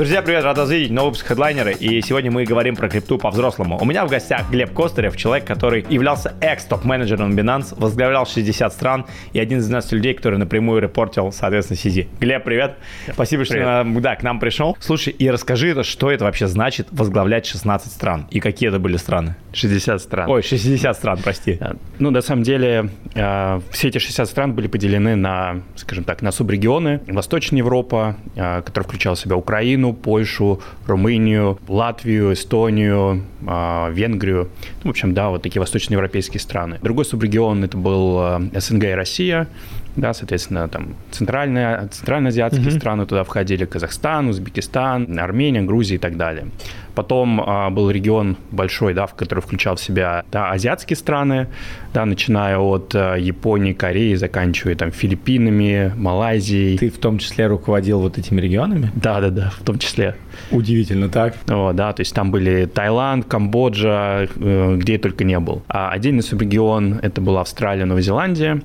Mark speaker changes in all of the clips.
Speaker 1: Друзья, привет, рад вас видеть, новый выпуск хедлайнеры, и сегодня мы говорим про крипту по-взрослому. У меня в гостях Глеб Костырев, человек, который являлся экс-топ-менеджером Binance, возглавлял 60 стран и один из 12 людей, который напрямую репортил, соответственно, CZ. Глеб, привет. Спасибо, привет. что да, к нам пришел. Слушай, и расскажи, что это вообще значит возглавлять 16 стран, и какие это были страны?
Speaker 2: 60 стран.
Speaker 1: Ой, 60 стран, прости.
Speaker 2: Ну, на самом деле, э, все эти 60 стран были поделены на, скажем так, на субрегионы. Восточная Европа, э, которая включала в себя Украину, Польшу, Румынию, Латвию, Эстонию, а, Венгрию. Ну, в общем, да, вот такие восточноевропейские страны. Другой субрегион это был а, СНГ и Россия да, соответственно, там центральные, центральноазиатские mm-hmm. страны туда входили, Казахстан, Узбекистан, Армения, Грузия и так далее. Потом а, был регион большой, да, в который включал в себя да, азиатские страны, да, начиная от а, Японии, Кореи, заканчивая там Филиппинами, Малайзией.
Speaker 1: Ты в том числе руководил вот этими регионами?
Speaker 2: Да, да, да, в том числе.
Speaker 1: Удивительно, так?
Speaker 2: О, да, то есть там были Таиланд, Камбоджа, э, где я только не был. А отдельный субрегион это была Австралия, Новая Зеландия.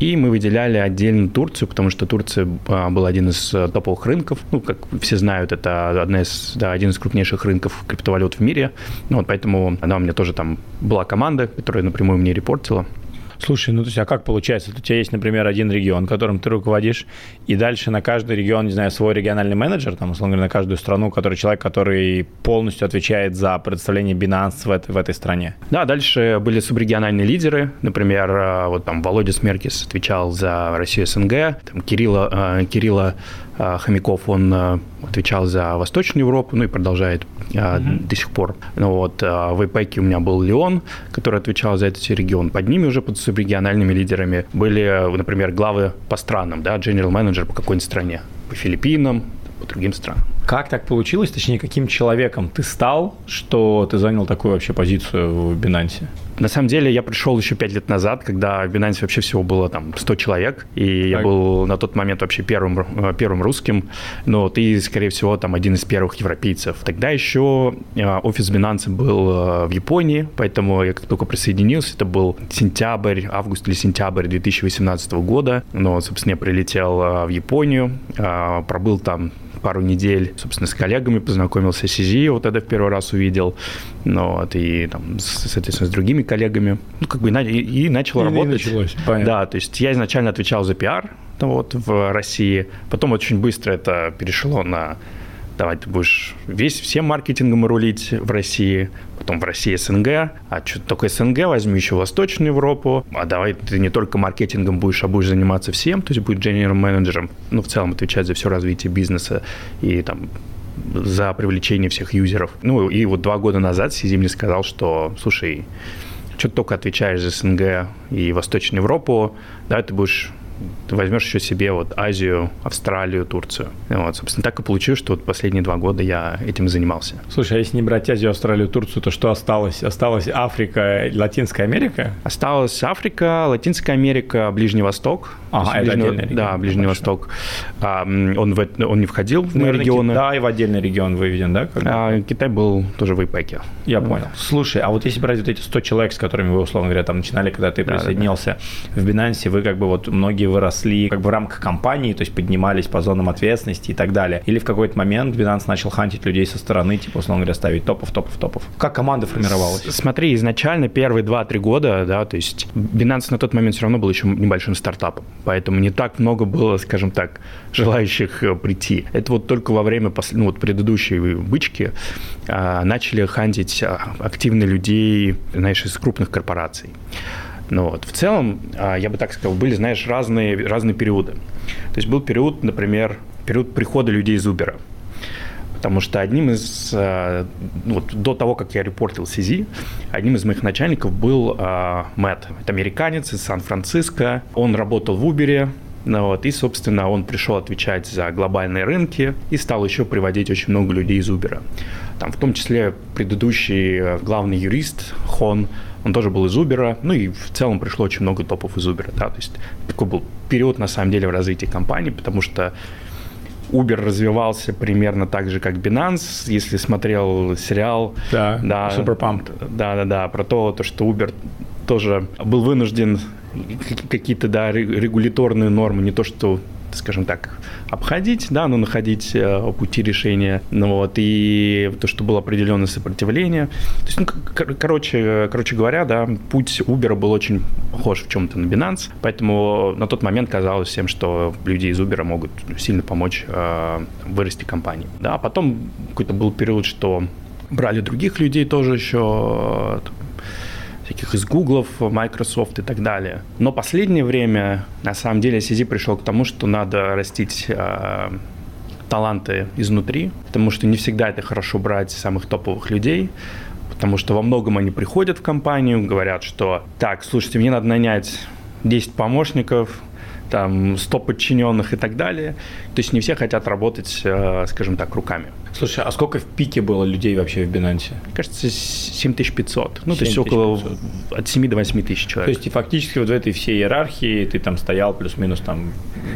Speaker 2: И мы выделяли отдельно Турцию, потому что Турция а, был один из э, топовых рынков. Ну, как все знают, это одна из, да, один из крупнейших рынков криптовалют в мире. Ну, вот поэтому она у меня тоже там была команда, которая напрямую мне репортила.
Speaker 1: Слушай, ну то есть, а как получается? У тебя есть, например, один регион, которым ты руководишь, и дальше на каждый регион, не знаю, свой региональный менеджер, там, условно говоря, на каждую страну, который человек, который полностью отвечает за представление Binance в этой, в этой стране.
Speaker 2: Да, дальше были субрегиональные лидеры, например, э, вот там Володя Смеркис отвечал за Россию СНГ, там Кирилла, э, Кирилла Хомяков, он отвечал за Восточную Европу, ну и продолжает mm-hmm. до сих пор. Ну вот, в ИПЭКе у меня был Леон, который отвечал за этот регион. Под ними уже под субрегиональными лидерами были, например, главы по странам, да, general manager по какой-нибудь стране, по Филиппинам, по другим странам.
Speaker 1: Как так получилось, точнее, каким человеком ты стал, что ты занял такую вообще позицию в Binance?
Speaker 2: На самом деле я пришел еще пять лет назад, когда в Binance вообще всего было там 100 человек, и так. я был на тот момент вообще первым, э, первым русским, но ты, скорее всего, там один из первых европейцев. Тогда еще э, офис Binance был э, в Японии, поэтому я как только присоединился, это был сентябрь, август или сентябрь 2018 года, но, собственно, я прилетел в Японию, пробыл там пару недель, собственно, с коллегами познакомился с Изи, вот это в первый раз увидел, ну, вот, и там, соответственно, с другими коллегами, ну, как бы, и, и начал и работать.
Speaker 1: И началось, понятно.
Speaker 2: Да, то есть я изначально отвечал за пиар, вот, в России, потом очень быстро это перешло на давай ты будешь весь всем маркетингом рулить в России, потом в России СНГ, а что только СНГ, возьми еще Восточную Европу, а давай ты не только маркетингом будешь, а будешь заниматься всем, то есть будет генерал менеджером, ну, в целом отвечать за все развитие бизнеса и там за привлечение всех юзеров. Ну, и вот два года назад Сизи мне сказал, что, слушай, что ты только отвечаешь за СНГ и Восточную Европу, да, ты будешь ты возьмешь еще себе вот Азию, Австралию, Турцию. Вот, собственно, так и получилось, что вот последние два года я этим занимался.
Speaker 1: Слушай, а если не брать Азию, Австралию, Турцию, то что осталось? Осталась Африка, Латинская Америка?
Speaker 2: Осталась Африка, Латинская Америка, Ближний Восток.
Speaker 1: Ага, это Ближний,
Speaker 2: отдельный Да, Ближний Хорошо. Восток. А, он, в, он не входил в мои регионы.
Speaker 1: Да, и в отдельный регион выведен, да?
Speaker 2: А, Китай был тоже в ИПЭКе.
Speaker 1: Я вот. понял. Слушай, а вот если брать вот эти 100 человек, с которыми вы, условно говоря, там начинали, когда ты да, присоединился да, да. в Binance, вы как бы вот многие выросли как бы в рамках компании, то есть поднимались по зонам ответственности и так далее. Или в какой-то момент Binance начал хантить людей со стороны, типа, условно говоря, ставить топов, топов, топов. Как команда формировалась?
Speaker 2: Смотри, изначально первые 2-3 года, да, то есть Binance на тот момент все равно был еще небольшим стартапом, поэтому не так много было, скажем так, желающих э, прийти. Это вот только во время ну, вот предыдущей бычки а, начали хантить а, активно людей, знаешь, из крупных корпораций. Ну, вот. В целом, а, я бы так сказал, были, знаешь, разные, разные периоды. То есть был период, например, период прихода людей из Uber. Потому что одним из, а, вот до того, как я репортил CZ, одним из моих начальников был э, Мэтт. Это американец из Сан-Франциско. Он работал в Uber, ну, вот, и, собственно, он пришел отвечать за глобальные рынки и стал еще приводить очень много людей из Uber. Там, в том числе предыдущий главный юрист Хон, он тоже был из Uber, ну и в целом пришло очень много топов из Uber, да, то есть такой был период, на самом деле, в развитии компании, потому что Uber развивался примерно так же, как Binance. Если смотрел сериал...
Speaker 1: Да, да Super Pumped.
Speaker 2: Да-да-да, про то, то, что Uber тоже был вынужден какие-то, да, регуляторные нормы, не то что скажем так, обходить, да, но находить э, пути решения. Ну вот, и то, что было определенное сопротивление. То есть, ну, кор- короче, короче говоря, да, путь Uber был очень похож в чем-то на Binance, поэтому на тот момент казалось всем, что люди из Uber могут сильно помочь э, вырасти компании. Да, а потом какой-то был период, что брали других людей тоже еще, всяких из Google, Microsoft и так далее. Но последнее время, на самом деле, CZ пришел к тому, что надо растить э, таланты изнутри, потому что не всегда это хорошо брать самых топовых людей, потому что во многом они приходят в компанию, говорят, что так, слушайте, мне надо нанять 10 помощников, там 100 подчиненных и так далее. То есть не все хотят работать, э, скажем так, руками.
Speaker 1: Слушай, а сколько в пике было людей вообще в Binance?
Speaker 2: Мне кажется, 7500. Ну, то есть около от 7 до 8 тысяч человек.
Speaker 1: То есть и фактически вот в этой всей иерархии ты там стоял плюс-минус там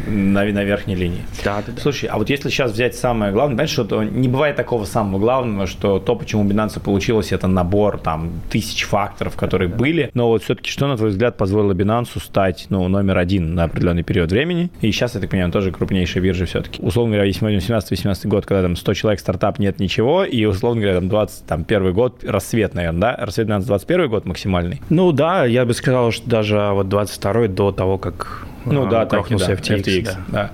Speaker 1: на, на верхней линии.
Speaker 2: Да, да, да.
Speaker 1: Слушай, а вот если сейчас взять самое главное, понимаешь, что то не бывает такого самого главного, что то, почему Binance получилось, это набор там тысяч факторов, которые да. были. Но вот все-таки что, на твой взгляд, позволило Binance стать ну, номер один на определенный период времени? И сейчас, я так понимаю, тоже крупнейшая биржа все-таки. Условно говоря, если мы возьмем 17-18 год, когда там 100 человек стартап нет ничего, и, условно говоря, там 21 год, рассвет, наверное, да? Рассвет 2021 год максимальный?
Speaker 2: Ну да, я бы сказал, что даже вот 22 до того, как
Speaker 1: ну, да, крохнулся так, да, FTX. FTX да. да.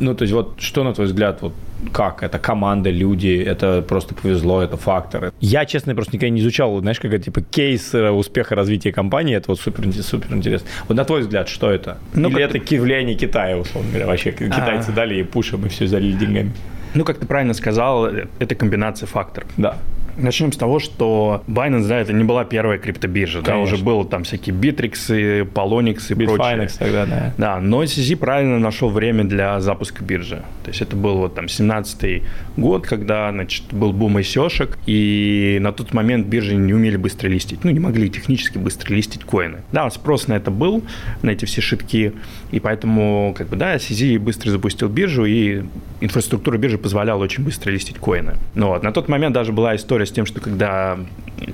Speaker 1: Ну, то есть вот что, на твой взгляд, вот как? Это команда, люди, это просто повезло, это факторы. Я, честно, просто никогда не изучал, знаешь, как типа кейс э, успеха развития компании, это вот супер, супер интересно. Вот на твой взгляд, что это? Ну, Или это влияние Китая, условно говоря, вообще китайцы а... дали и пушем, и все залили деньгами?
Speaker 2: Ну, как ты правильно сказал, это комбинация факторов.
Speaker 1: Да.
Speaker 2: Начнем с того, что Binance, да, это не была первая криптобиржа, Конечно. да, уже было там всякие Bittrex, Polonix и Bitfinex прочее.
Speaker 1: тогда, да.
Speaker 2: Да, но CZ правильно нашел время для запуска биржи. То есть это был вот там 17-й год, когда, значит, был бум ICO-шек, и на тот момент биржи не умели быстро листить, ну, не могли технически быстро листить коины. Да, спрос на это был, на эти все шитки, и поэтому, как бы, да, CZ быстро запустил биржу, и инфраструктура биржи позволяла очень быстро листить коины. Ну вот, на тот момент даже была история с тем, что когда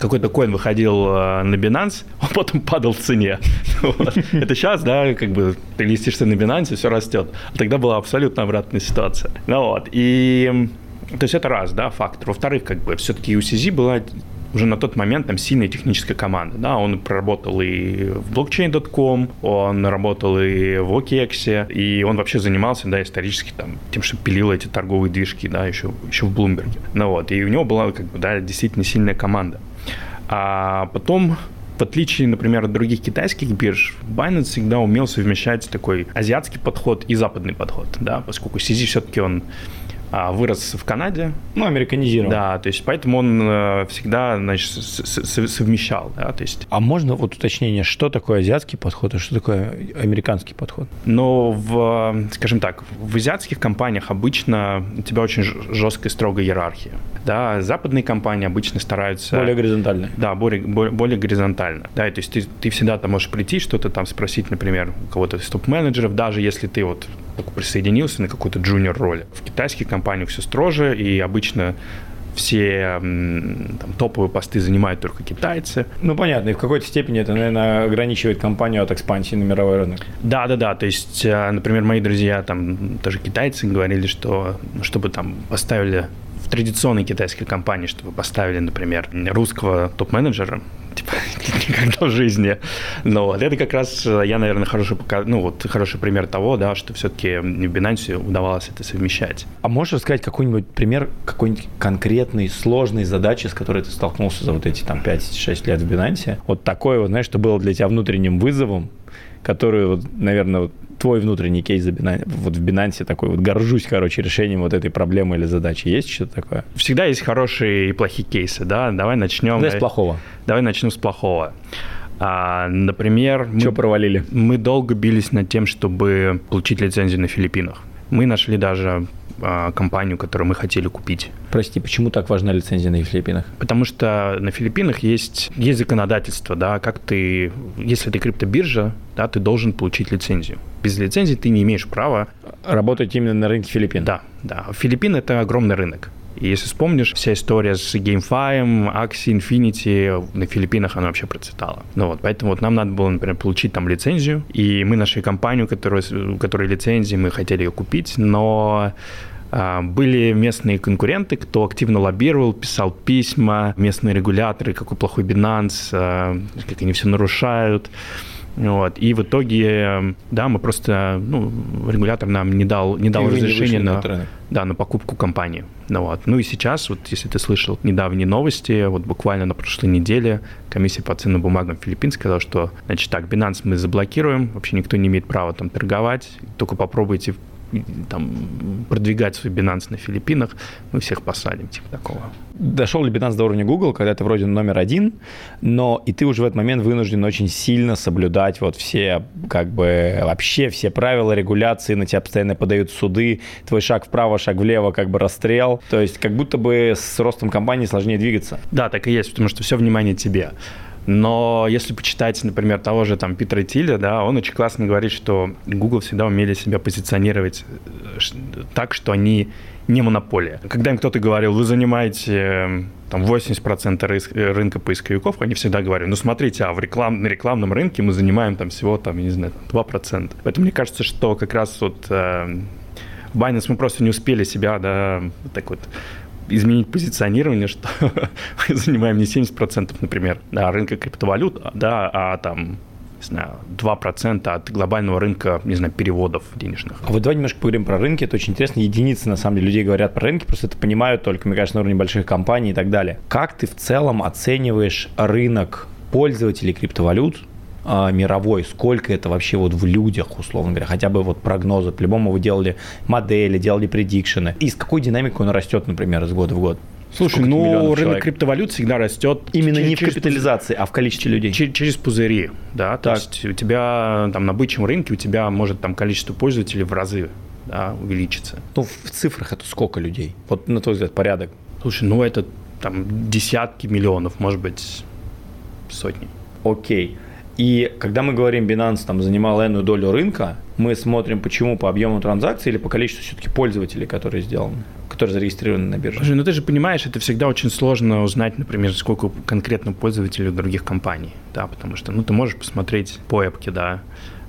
Speaker 2: какой-то коин выходил э, на Binance, он потом падал в цене. Это сейчас, да, как бы ты листишься на Binance, все растет. А тогда была абсолютно обратная ситуация. Ну вот, и то есть это раз, да, фактор. Во-вторых, как бы все-таки у CZ была уже на тот момент там сильная техническая команда. Да, он проработал и в blockchain.com, он работал и в OKEX, и он вообще занимался, да, исторически там тем, что пилил эти торговые движки, да, еще, еще в Bloomberg. Ну вот, и у него была, как бы, да, действительно сильная команда. А потом в отличие, например, от других китайских бирж, Binance всегда умел совмещать такой азиатский подход и западный подход, да, поскольку CZ все-таки он вырос в Канаде.
Speaker 1: Ну, американизирован.
Speaker 2: Да, то есть поэтому он э, всегда, значит, совмещал, да, то есть.
Speaker 1: А можно вот уточнение, что такое азиатский подход, а что такое американский подход?
Speaker 2: Но в, скажем так, в азиатских компаниях обычно у тебя очень жесткая строгая иерархия, да, западные компании обычно стараются...
Speaker 1: Более горизонтально.
Speaker 2: Да, более, более, горизонтально, да, то есть ты, ты всегда там можешь прийти, что-то там спросить, например, у кого-то из топ-менеджеров, даже если ты вот присоединился на какой-то джуниор роли. В китайских компаниях все строже, и обычно все там, топовые посты занимают только китайцы.
Speaker 1: Ну, понятно, и в какой-то степени это, наверное, ограничивает компанию от экспансии на мировой рынок.
Speaker 2: Да, да, да. То есть, э, например, мои друзья, там, тоже китайцы, говорили, что чтобы там поставили в традиционной китайской компании, чтобы поставили, например, русского топ-менеджера, типа, никогда в жизни. Но вот это как раз, э, я, наверное, хороший, ну, вот, хороший пример того, да, что все-таки в Binance удавалось это совмещать.
Speaker 1: А можешь рассказать какой-нибудь пример какой-нибудь конкретной, сложной задачи, с которой ты столкнулся за вот эти там 5-6 лет в Binance? Вот такое вот, знаешь, что было для тебя внутренним вызовом, который, вот, наверное, вот твой внутренний кейс вот в Binance такой вот горжусь, короче, решением вот этой проблемы или задачи. Есть что-то такое?
Speaker 2: Всегда есть хорошие и плохие кейсы, да? Давай начнем.
Speaker 1: Давай с плохого.
Speaker 2: Давай начнем с плохого. А, например,
Speaker 1: что мы, провалили?
Speaker 2: Мы долго бились над тем, чтобы получить лицензию на Филиппинах. Мы нашли даже а, компанию, которую мы хотели купить.
Speaker 1: Прости, почему так важна лицензия на Филиппинах?
Speaker 2: Потому что на Филиппинах есть, есть законодательство, да, как ты, если ты криптобиржа, да, ты должен получить лицензию. Без лицензии ты не имеешь права...
Speaker 1: Работать именно на рынке Филиппин?
Speaker 2: Да, да. Филиппины – это огромный рынок. И если вспомнишь, вся история с GameFi, Axie, Infinity на Филиппинах, она вообще процветала. Ну вот, поэтому вот нам надо было, например, получить там лицензию, и мы нашли компанию, которая, у которой лицензии, мы хотели ее купить, но а, были местные конкуренты, кто активно лоббировал, писал письма, местные регуляторы, какой плохой Binance, а, как они все нарушают. Вот. И в итоге, да, мы просто, ну, регулятор нам не дал, не дал разрешения на, на, да, на покупку компании. Ну, вот. ну и сейчас, вот если ты слышал недавние новости, вот буквально на прошлой неделе комиссия по ценным бумагам Филиппин сказала, что, значит, так, Binance мы заблокируем, вообще никто не имеет права там торговать, только попробуйте там, продвигать свой Binance на Филиппинах, мы всех посадим, типа такого.
Speaker 1: Дошел ли Binance до уровня Google, когда ты вроде номер один, но и ты уже в этот момент вынужден очень сильно соблюдать вот все, как бы, вообще все правила, регуляции, на тебя постоянно подают суды, твой шаг вправо, шаг влево, как бы расстрел. То есть как будто бы с ростом компании сложнее двигаться.
Speaker 2: Да, так и есть, потому что все внимание тебе. Но если почитать, например, того же там Питера Тиля, да, он очень классно говорит, что Google всегда умели себя позиционировать э, так, что они не монополия. Когда им кто-то говорил, вы занимаете э, там 80% э, рынка поисковиков, они всегда говорят, ну смотрите, а в реклам, на рекламном рынке мы занимаем там всего, там, я не знаю, 2%. Поэтому мне кажется, что как раз вот э, Binance мы просто не успели себя, да, так вот изменить позиционирование, что мы занимаем не 70%, например, да, рынка криптовалют, да, а там не знаю, 2% от глобального рынка, не знаю, переводов денежных.
Speaker 1: А вот давай немножко поговорим про рынки. Это очень интересно. Единицы, на самом деле, людей говорят про рынки, просто это понимают только, мне кажется, на уровне больших компаний и так далее. Как ты в целом оцениваешь рынок пользователей криптовалют а, мировой, сколько это вообще вот в людях, условно говоря, хотя бы вот прогнозы, по-любому вы делали модели, делали предикшены, и с какой динамикой он растет, например, из года в год?
Speaker 2: Слушай, Сколько ну рынок человек? криптовалют всегда растет.
Speaker 1: Именно через, не в капитализации, а в количестве людей.
Speaker 2: Через, через пузыри, да. Так. То есть у тебя там на бычьем рынке у тебя может там количество пользователей в разы да, увеличиться.
Speaker 1: Ну, в цифрах это сколько людей? Вот на твой взгляд, порядок.
Speaker 2: Слушай, ну это там десятки миллионов, может быть, сотни.
Speaker 1: Окей. И когда мы говорим, Binance там занимал энную долю рынка, мы смотрим, почему по объему транзакций или по количеству все-таки пользователей, которые сделаны, которые зарегистрированы на бирже.
Speaker 2: Слушай, ну ты же понимаешь, это всегда очень сложно узнать, например, сколько конкретно пользователей других компаний, да, потому что, ну, ты можешь посмотреть по эпке, да,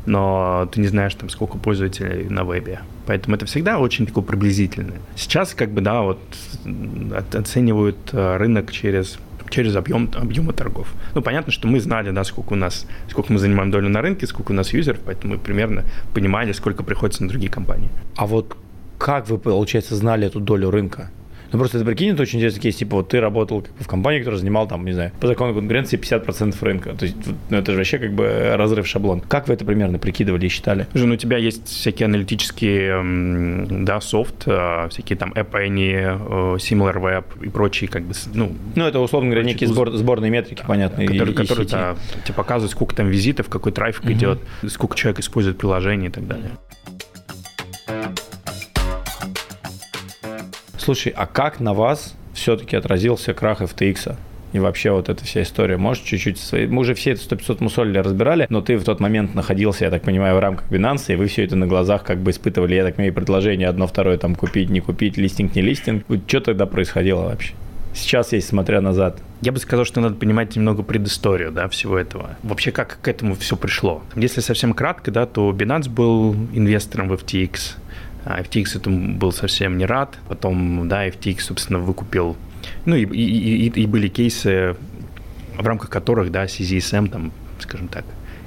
Speaker 2: но ты не знаешь, там, сколько пользователей на вебе. Поэтому это всегда очень такое приблизительное. Сейчас, как бы, да, вот оценивают э, рынок через через объем, объемы торгов. Ну, понятно, что мы знали, да, сколько у нас, сколько мы занимаем долю на рынке, сколько у нас юзеров, поэтому мы примерно понимали, сколько приходится на другие компании.
Speaker 1: А вот как вы, получается, знали эту долю рынка? Ну, просто это, прикинь, это очень интересный кейс, типа, вот ты работал как бы, в компании, которая занимала, там, не знаю, по закону конкуренции 50% рынка. То есть, ну, это же вообще как бы разрыв шаблон. Как вы это примерно прикидывали и считали?
Speaker 2: Слушай, ну, у тебя есть всякие аналитические, да, софт, а, всякие там App Annie, SimilarWeb и прочие, как бы, ну...
Speaker 1: Ну, это, условно говоря, некие сбор, сборные метрики, да, понятно,
Speaker 2: которые, и, которые и да, тебе показывают, сколько там визитов, какой трафик угу. идет, сколько человек использует приложение и так далее.
Speaker 1: Слушай, а как на вас все-таки отразился крах FTX? И вообще вот эта вся история. Можешь чуть-чуть... Мы уже все это 100-500 мусолили разбирали, но ты в тот момент находился, я так понимаю, в рамках Binance, и вы все это на глазах как бы испытывали, я так понимаю, предложение одно, второе, там, купить, не купить, листинг, не листинг. Что тогда происходило вообще? Сейчас, если смотря назад.
Speaker 2: Я бы сказал, что надо понимать немного предысторию да, всего этого. Вообще, как к этому все пришло. Если совсем кратко, да, то Binance был инвестором в FTX. А FTX этому был совсем не рад. Потом, да, FTX, собственно, выкупил... Ну, и, и, и, и были кейсы, в рамках которых, да, CZSM, там, скажем так,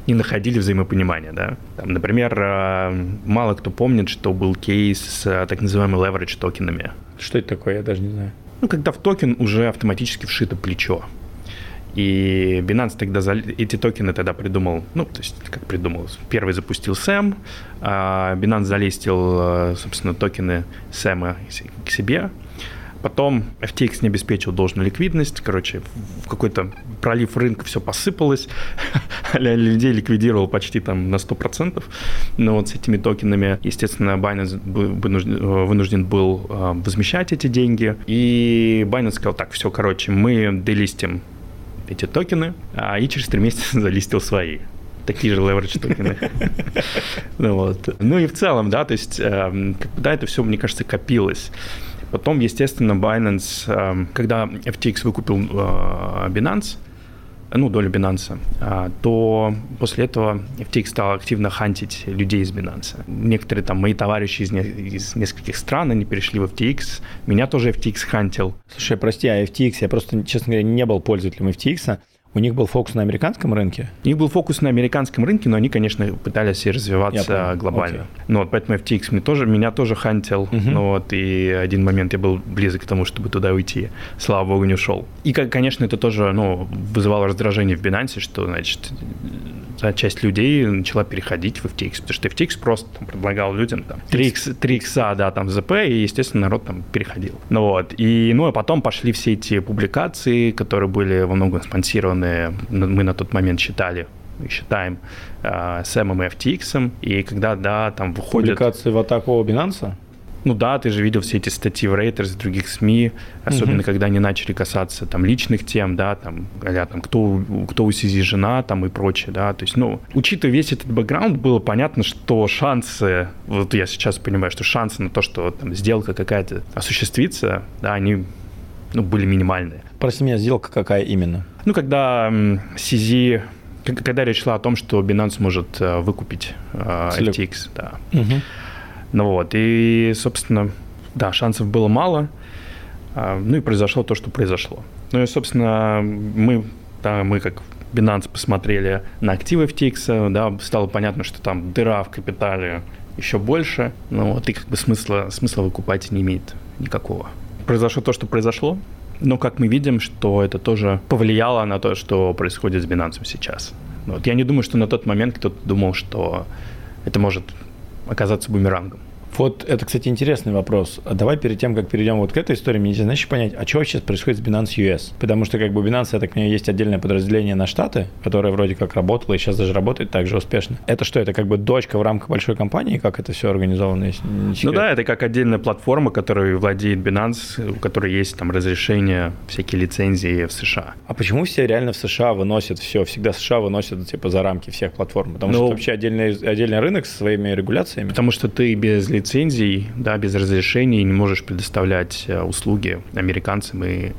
Speaker 2: не находили взаимопонимания, да. Там, например, а, мало кто помнит, что был кейс с а, так называемыми leverage токенами.
Speaker 1: Что это такое, я даже не знаю.
Speaker 2: Ну, когда в токен уже автоматически вшито плечо. И Binance тогда за... эти токены тогда придумал, ну, то есть, как придумал, первый запустил Сэм, а Binance залистил, э, собственно, токены Сэма к себе, Потом FTX не обеспечил должную ликвидность. Короче, в какой-то пролив рынка все посыпалось. Людей ликвидировал почти там на 100%. Но вот с этими токенами, естественно, Binance вынужден был э, возмещать эти деньги. И Binance сказал, так, все, короче, мы делистим эти токены, а и через три месяца залистил свои такие же leverage токены. ну, вот. ну и в целом, да, то есть, э, да, это все, мне кажется, копилось. Потом, естественно, Binance, э, когда FTX выкупил э, Binance, ну, долю Binance, а, то после этого FTX стал активно хантить людей из Binance. Некоторые там мои товарищи из, не, из нескольких стран, они перешли в FTX. Меня тоже FTX хантил.
Speaker 1: Слушай, прости, а FTX, я просто, честно говоря, не был пользователем FTX, у них был фокус на американском рынке?
Speaker 2: У них был фокус на американском рынке, но они, конечно, пытались и развиваться глобально. Okay. Ну, вот поэтому FTX мне тоже, меня тоже хантил. Uh-huh. Ну, вот, и один момент я был близок к тому, чтобы туда уйти. Слава богу, не ушел. И, конечно, это тоже ну, вызывало раздражение в Binance, что, значит, часть людей начала переходить в FTX, потому что FTX просто там, предлагал людям там 3 x, 3 x да, там ЗП, и, естественно, народ там переходил. Ну вот, и, ну, а потом пошли все эти публикации, которые были во многом спонсированы, мы на тот момент считали, считаем, э, с и FTX, и когда, да, там выходят...
Speaker 1: Публикации в атаку Binance?
Speaker 2: Ну да, ты же видел все эти статьи в Reuters, других СМИ, особенно угу. когда они начали касаться там личных тем, да, там, а там кто, кто у Сизи жена, там и прочее, да, то есть, ну, учитывая весь этот бэкграунд, было понятно, что шансы, вот я сейчас понимаю, что шансы на то, что там сделка какая-то осуществится, да, они, ну, были минимальные.
Speaker 1: Прости меня, сделка какая именно?
Speaker 2: Ну, когда Сизи когда речь шла о том, что Binance может э, выкупить э, FTX, да. Угу. Ну вот, и, собственно, да, шансов было мало, а, ну и произошло то, что произошло. Ну и, собственно, мы, да, мы как Binance посмотрели на активы FTX, да, стало понятно, что там дыра в капитале еще больше, ну вот, и как бы смысла, смысла выкупать не имеет никакого. Произошло то, что произошло, но как мы видим, что это тоже повлияло на то, что происходит с Binance сейчас. Вот. Я не думаю, что на тот момент кто-то думал, что это может оказаться бумерангом.
Speaker 1: Вот это, кстати, интересный вопрос. А давай перед тем, как перейдем вот к этой истории, мне интересно понять, а что сейчас происходит с Binance US? Потому что как бы Binance, я так понимаю, есть отдельное подразделение на Штаты, которое вроде как работало и сейчас даже работает так же успешно. Это что, это как бы дочка в рамках большой компании? Как это все организовано? Если
Speaker 2: ну да, это как отдельная платформа, которой владеет Binance, у которой есть там разрешение, всякие лицензии в США.
Speaker 1: А почему все реально в США выносят все? Всегда США выносят типа за рамки всех платформ? Потому ну, что это вообще отдельный, отдельный рынок со своими регуляциями?
Speaker 2: Потому что ты без лицензий, да, без разрешений не можешь предоставлять э, услуги американцам и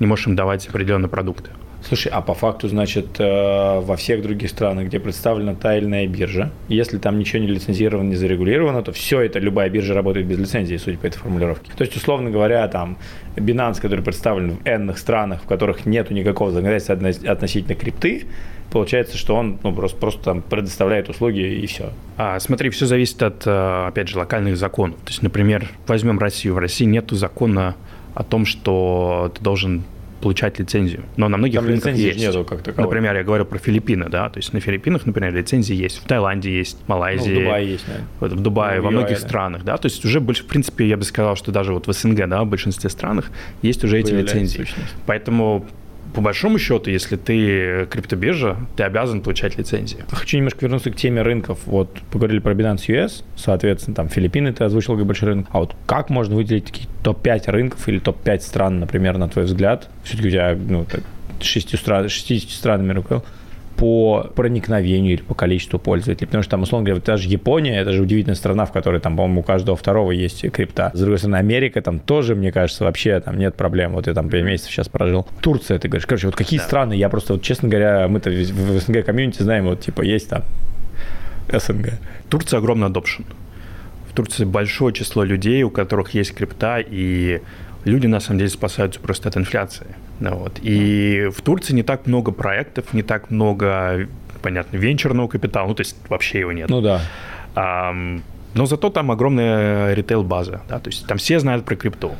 Speaker 2: не можешь им давать определенные продукты.
Speaker 1: Слушай, а по факту, значит, э, во всех других странах, где представлена тайная биржа, если там ничего не лицензировано, не зарегулировано, то все это, любая биржа работает без лицензии, судя по этой формулировке. То есть, условно говоря, там Binance, который представлен в энных странах, в которых нет никакого законодательства относительно крипты, получается, что он ну, просто, просто там предоставляет услуги и все.
Speaker 2: А, смотри, все зависит от, э, опять же, локальных законов. То есть, например, возьмем Россию. В России нет закона о том, что ты должен получать лицензию. Но на многих Там рынках есть. Нету как таковой. Например, я говорю про Филиппины, да, то есть на Филиппинах, например, лицензии есть, в Таиланде есть, в Малайзии. Ну, в
Speaker 1: Дубае есть.
Speaker 2: Вот, в Дубае, ну, во многих да. странах, да, то есть уже больше, в принципе, я бы сказал, что даже вот в СНГ, да, в большинстве странах есть уже эти лицензии. Сущность. Поэтому по большому счету, если ты криптобиржа, ты обязан получать лицензии.
Speaker 1: Хочу немножко вернуться к теме рынков. Вот поговорили про Binance US, соответственно, там Филиппины ты озвучил как большой рынок. А вот как можно выделить такие топ-5 рынков или топ-5 стран, например, на твой взгляд? Все-таки у тебя ну, так, 6 стран, 60 странами руководил по проникновению или по количеству пользователей. Потому что там, условно говоря, даже Япония, это же удивительная страна, в которой там, по-моему, у каждого второго есть крипта. С другой стороны, Америка, там тоже, мне кажется, вообще там нет проблем. Вот я там 5 месяцев сейчас прожил. Турция, ты говоришь. Короче, вот какие да. страны? Я просто, вот, честно говоря, мы-то в СНГ комьюнити знаем, вот типа есть там СНГ.
Speaker 2: Турция огромный adoption. В Турции большое число людей, у которых есть крипта, и люди на самом деле спасаются просто от инфляции. Ну, вот. И в Турции не так много проектов, не так много, понятно, венчурного капитала, ну, то есть вообще его нет.
Speaker 1: Ну да.
Speaker 2: А, но зато там огромная ритейл-база, да, то есть там все знают про крипту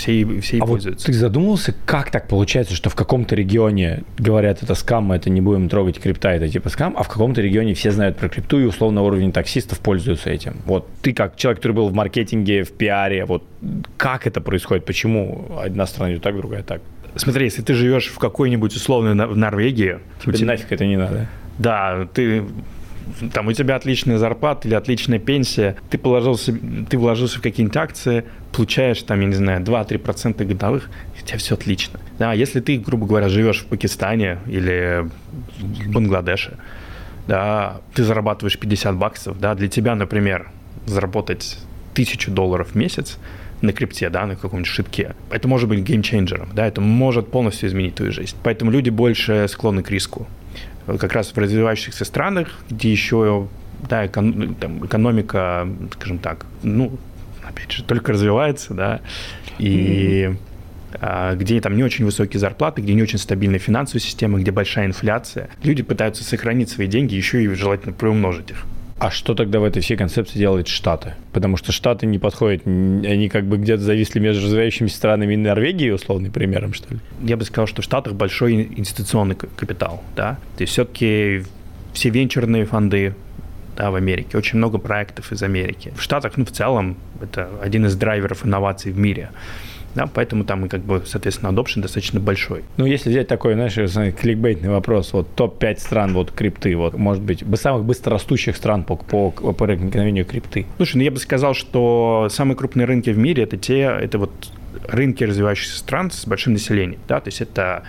Speaker 2: все, все и а пользуются.
Speaker 1: Вот ты задумывался, как так получается, что в каком-то регионе говорят, это скам, мы это не будем трогать, крипта это типа скам, а в каком-то регионе все знают про крипту и условно уровень таксистов пользуются этим. Вот ты как человек, который был в маркетинге, в пиаре, вот как это происходит, почему одна страна идет так, другая так?
Speaker 2: Смотри, если ты живешь в какой-нибудь условной в Норвегии...
Speaker 1: Тебе тебя... нафиг это не надо.
Speaker 2: Да, ты там у тебя отличная зарплата или отличная пенсия, ты, положился, ты вложился в какие-нибудь акции, получаешь там, я не знаю, 2-3% годовых, у тебя все отлично. Да, если ты, грубо говоря, живешь в Пакистане или в Бангладеше, да, ты зарабатываешь 50 баксов, да, для тебя, например, заработать тысячу долларов в месяц, на крипте, да, на каком-нибудь шитке. Это может быть геймчейнджером, да, это может полностью изменить твою жизнь. Поэтому люди больше склонны к риску. Как раз в развивающихся странах, где еще да, экон, там, экономика, скажем так, ну, опять же, только развивается, да, и mm-hmm. где там не очень высокие зарплаты, где не очень стабильная финансовая система, где большая инфляция, люди пытаются сохранить свои деньги, еще и желательно приумножить их.
Speaker 1: А что тогда в этой всей концепции делают Штаты? Потому что Штаты не подходят, они как бы где-то зависли между развивающимися странами и Норвегией, условным примером, что ли?
Speaker 2: Я бы сказал, что в Штатах большой институционный капитал, да. То есть все-таки все венчурные фонды, да, в Америке, очень много проектов из Америки. В Штатах, ну, в целом, это один из драйверов инноваций в мире. Да, поэтому там, как бы, соответственно, adoption достаточно большой.
Speaker 1: Ну, если взять такой, знаешь, кликбейтный вопрос, вот топ-5 стран вот крипты, вот, может быть, самых быстрорастущих стран по, по, по проникновению крипты.
Speaker 2: Слушай, ну я бы сказал, что самые крупные рынки в мире это те, это вот рынки развивающихся стран с большим населением, да, то есть это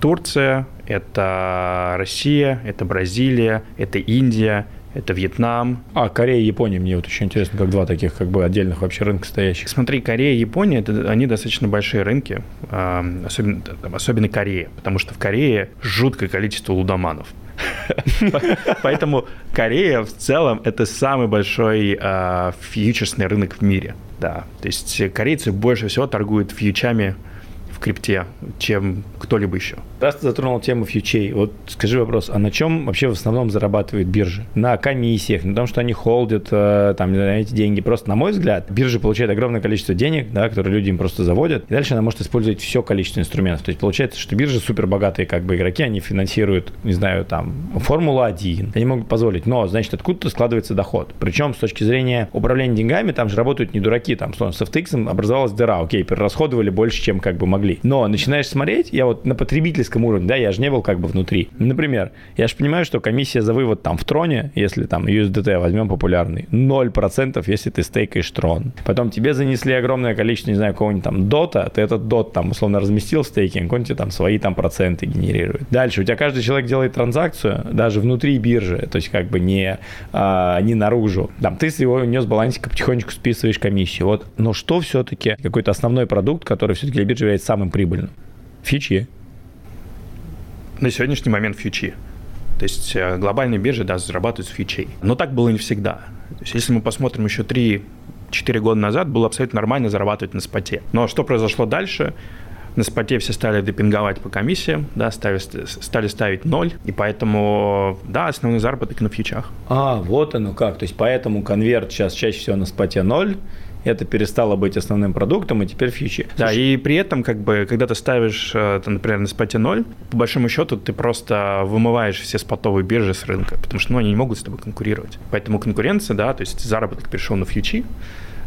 Speaker 2: Турция, это Россия, это Бразилия, это Индия, это Вьетнам.
Speaker 1: А, Корея и Япония, мне вот еще интересно, как два таких как бы отдельных вообще рынка стоящих.
Speaker 2: Смотри, Корея и Япония, это, они достаточно большие рынки, особенно, особенно Корея, потому что в Корее жуткое количество лудоманов. Поэтому Корея в целом это самый большой э, фьючерсный рынок в мире. Да, то есть корейцы больше всего торгуют фьючами в крипте, чем кто-либо еще.
Speaker 1: Раз ты затронул тему фьючей, вот скажи вопрос, а на чем вообще в основном зарабатывают биржи? На комиссиях, на том, что они холдят э, там эти деньги. Просто, на мой взгляд, биржа получает огромное количество денег, да, которые люди им просто заводят, и дальше она может использовать все количество инструментов. То есть получается, что биржи супер богатые как бы игроки, они финансируют, не знаю, там, Формула-1, они могут позволить, но, значит, откуда-то складывается доход. Причем с точки зрения управления деньгами, там же работают не дураки, там, с FTX образовалась дыра, окей, перерасходовали больше, чем как бы могли. Но начинаешь смотреть, я вот на потребитель потребительском уровне, да, я же не был как бы внутри. Например, я же понимаю, что комиссия за вывод там в троне, если там USDT возьмем популярный, 0%, если ты стейкаешь трон. Потом тебе занесли огромное количество, не знаю, какого-нибудь там дота, ты этот дот там условно разместил в стейкинг, он тебе там свои там проценты генерирует. Дальше, у тебя каждый человек делает транзакцию, даже внутри биржи, то есть как бы не, а, не наружу. Там ты с его унес балансика потихонечку списываешь комиссию. Вот, но что все-таки какой-то основной продукт, который все-таки для биржи является самым прибыльным? Фичи
Speaker 2: на сегодняшний момент фьючи. То есть э, глобальные биржи, да, зарабатывают с фьючей. Но так было не всегда. То есть если мы посмотрим еще 3 4 года назад было абсолютно нормально зарабатывать на споте. Но что произошло дальше? На споте все стали депинговать по комиссиям, да, стали, стали ставить ноль, и поэтому, да, основной заработок на фьючах.
Speaker 1: А, вот оно как. То есть поэтому конверт сейчас чаще всего на споте ноль, это перестало быть основным продуктом, и теперь фьючи.
Speaker 2: Да, и при этом, как бы, когда ты ставишь, э, например, на споте 0, по большому счету ты просто вымываешь все спотовые биржи с рынка, потому что ну, они не могут с тобой конкурировать. Поэтому конкуренция, да, то есть заработок перешел на фьючи,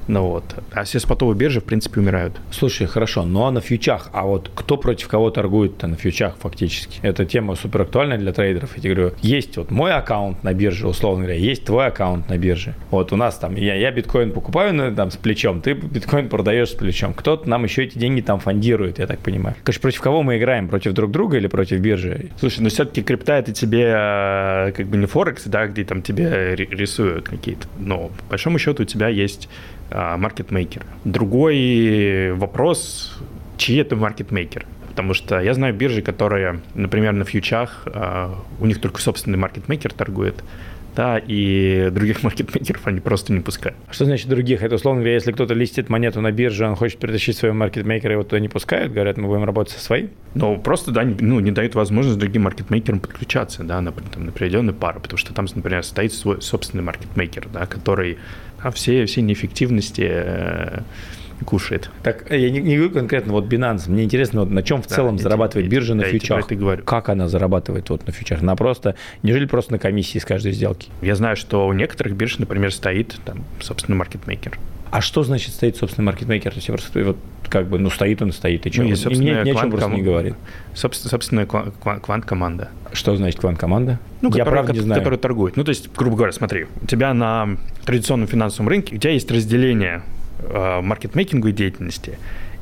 Speaker 2: ну вот. А все спотовые биржи, в принципе, умирают.
Speaker 1: Слушай, хорошо, но на фьючах, а вот кто против кого торгует-то на фьючах фактически? Эта тема супер актуальна для трейдеров. Я тебе говорю, есть вот мой аккаунт на бирже, условно говоря, есть твой аккаунт на бирже. Вот у нас там, я, я биткоин покупаю ну, там, с плечом, ты биткоин продаешь с плечом. Кто-то нам еще эти деньги там фондирует, я так понимаю. Конечно, против кого мы играем? Против друг друга или против биржи?
Speaker 2: Слушай, ну все-таки крипта это тебе э, как бы не Форекс, да, где там тебе рисуют какие-то. Но по большому счету у тебя есть маркетмейкер. Другой вопрос, чьи это маркетмейкеры? Потому что я знаю биржи, которые, например, на фьючах, а, у них только собственный маркетмейкер торгует, да, и других маркетмейкеров они просто не пускают.
Speaker 1: А что значит других? Это, условно говоря, если кто-то листит монету на бирже, он хочет перетащить своего маркетмейкера, его туда не пускают, говорят, мы будем работать со своим?
Speaker 2: Ну, просто, да, ну, не дают возможность другим маркетмейкерам подключаться, да, на, там, на определенную пару, потому что там, например, стоит свой собственный маркетмейкер, да, который а все, все неэффективности э, кушает.
Speaker 1: Так, я не, не говорю конкретно вот Binance, мне интересно, вот на чем в да, целом зарабатывает тебе, биржа на да, фьючах? Я говорю. Как она зарабатывает вот на фьючах? Она просто, неужели просто на комиссии с каждой сделки?
Speaker 2: Я знаю, что у некоторых бирж, например, стоит там, собственно, маркетмейкер.
Speaker 1: А что значит стоит, собственно, маркетмейкер? То есть просто вот как бы, ну, стоит он, стоит, и что? Ну,
Speaker 2: и, собственно,
Speaker 1: ни, ни о чем просто не говорит.
Speaker 2: Собственно, квант-команда.
Speaker 1: Что значит квант-команда?
Speaker 2: Ну, Я который, правда не знаю. Который торгует. Ну, то есть, грубо говоря, смотри, у тебя на традиционном финансовом рынке, у тебя есть разделение э, маркетмейкинговой деятельности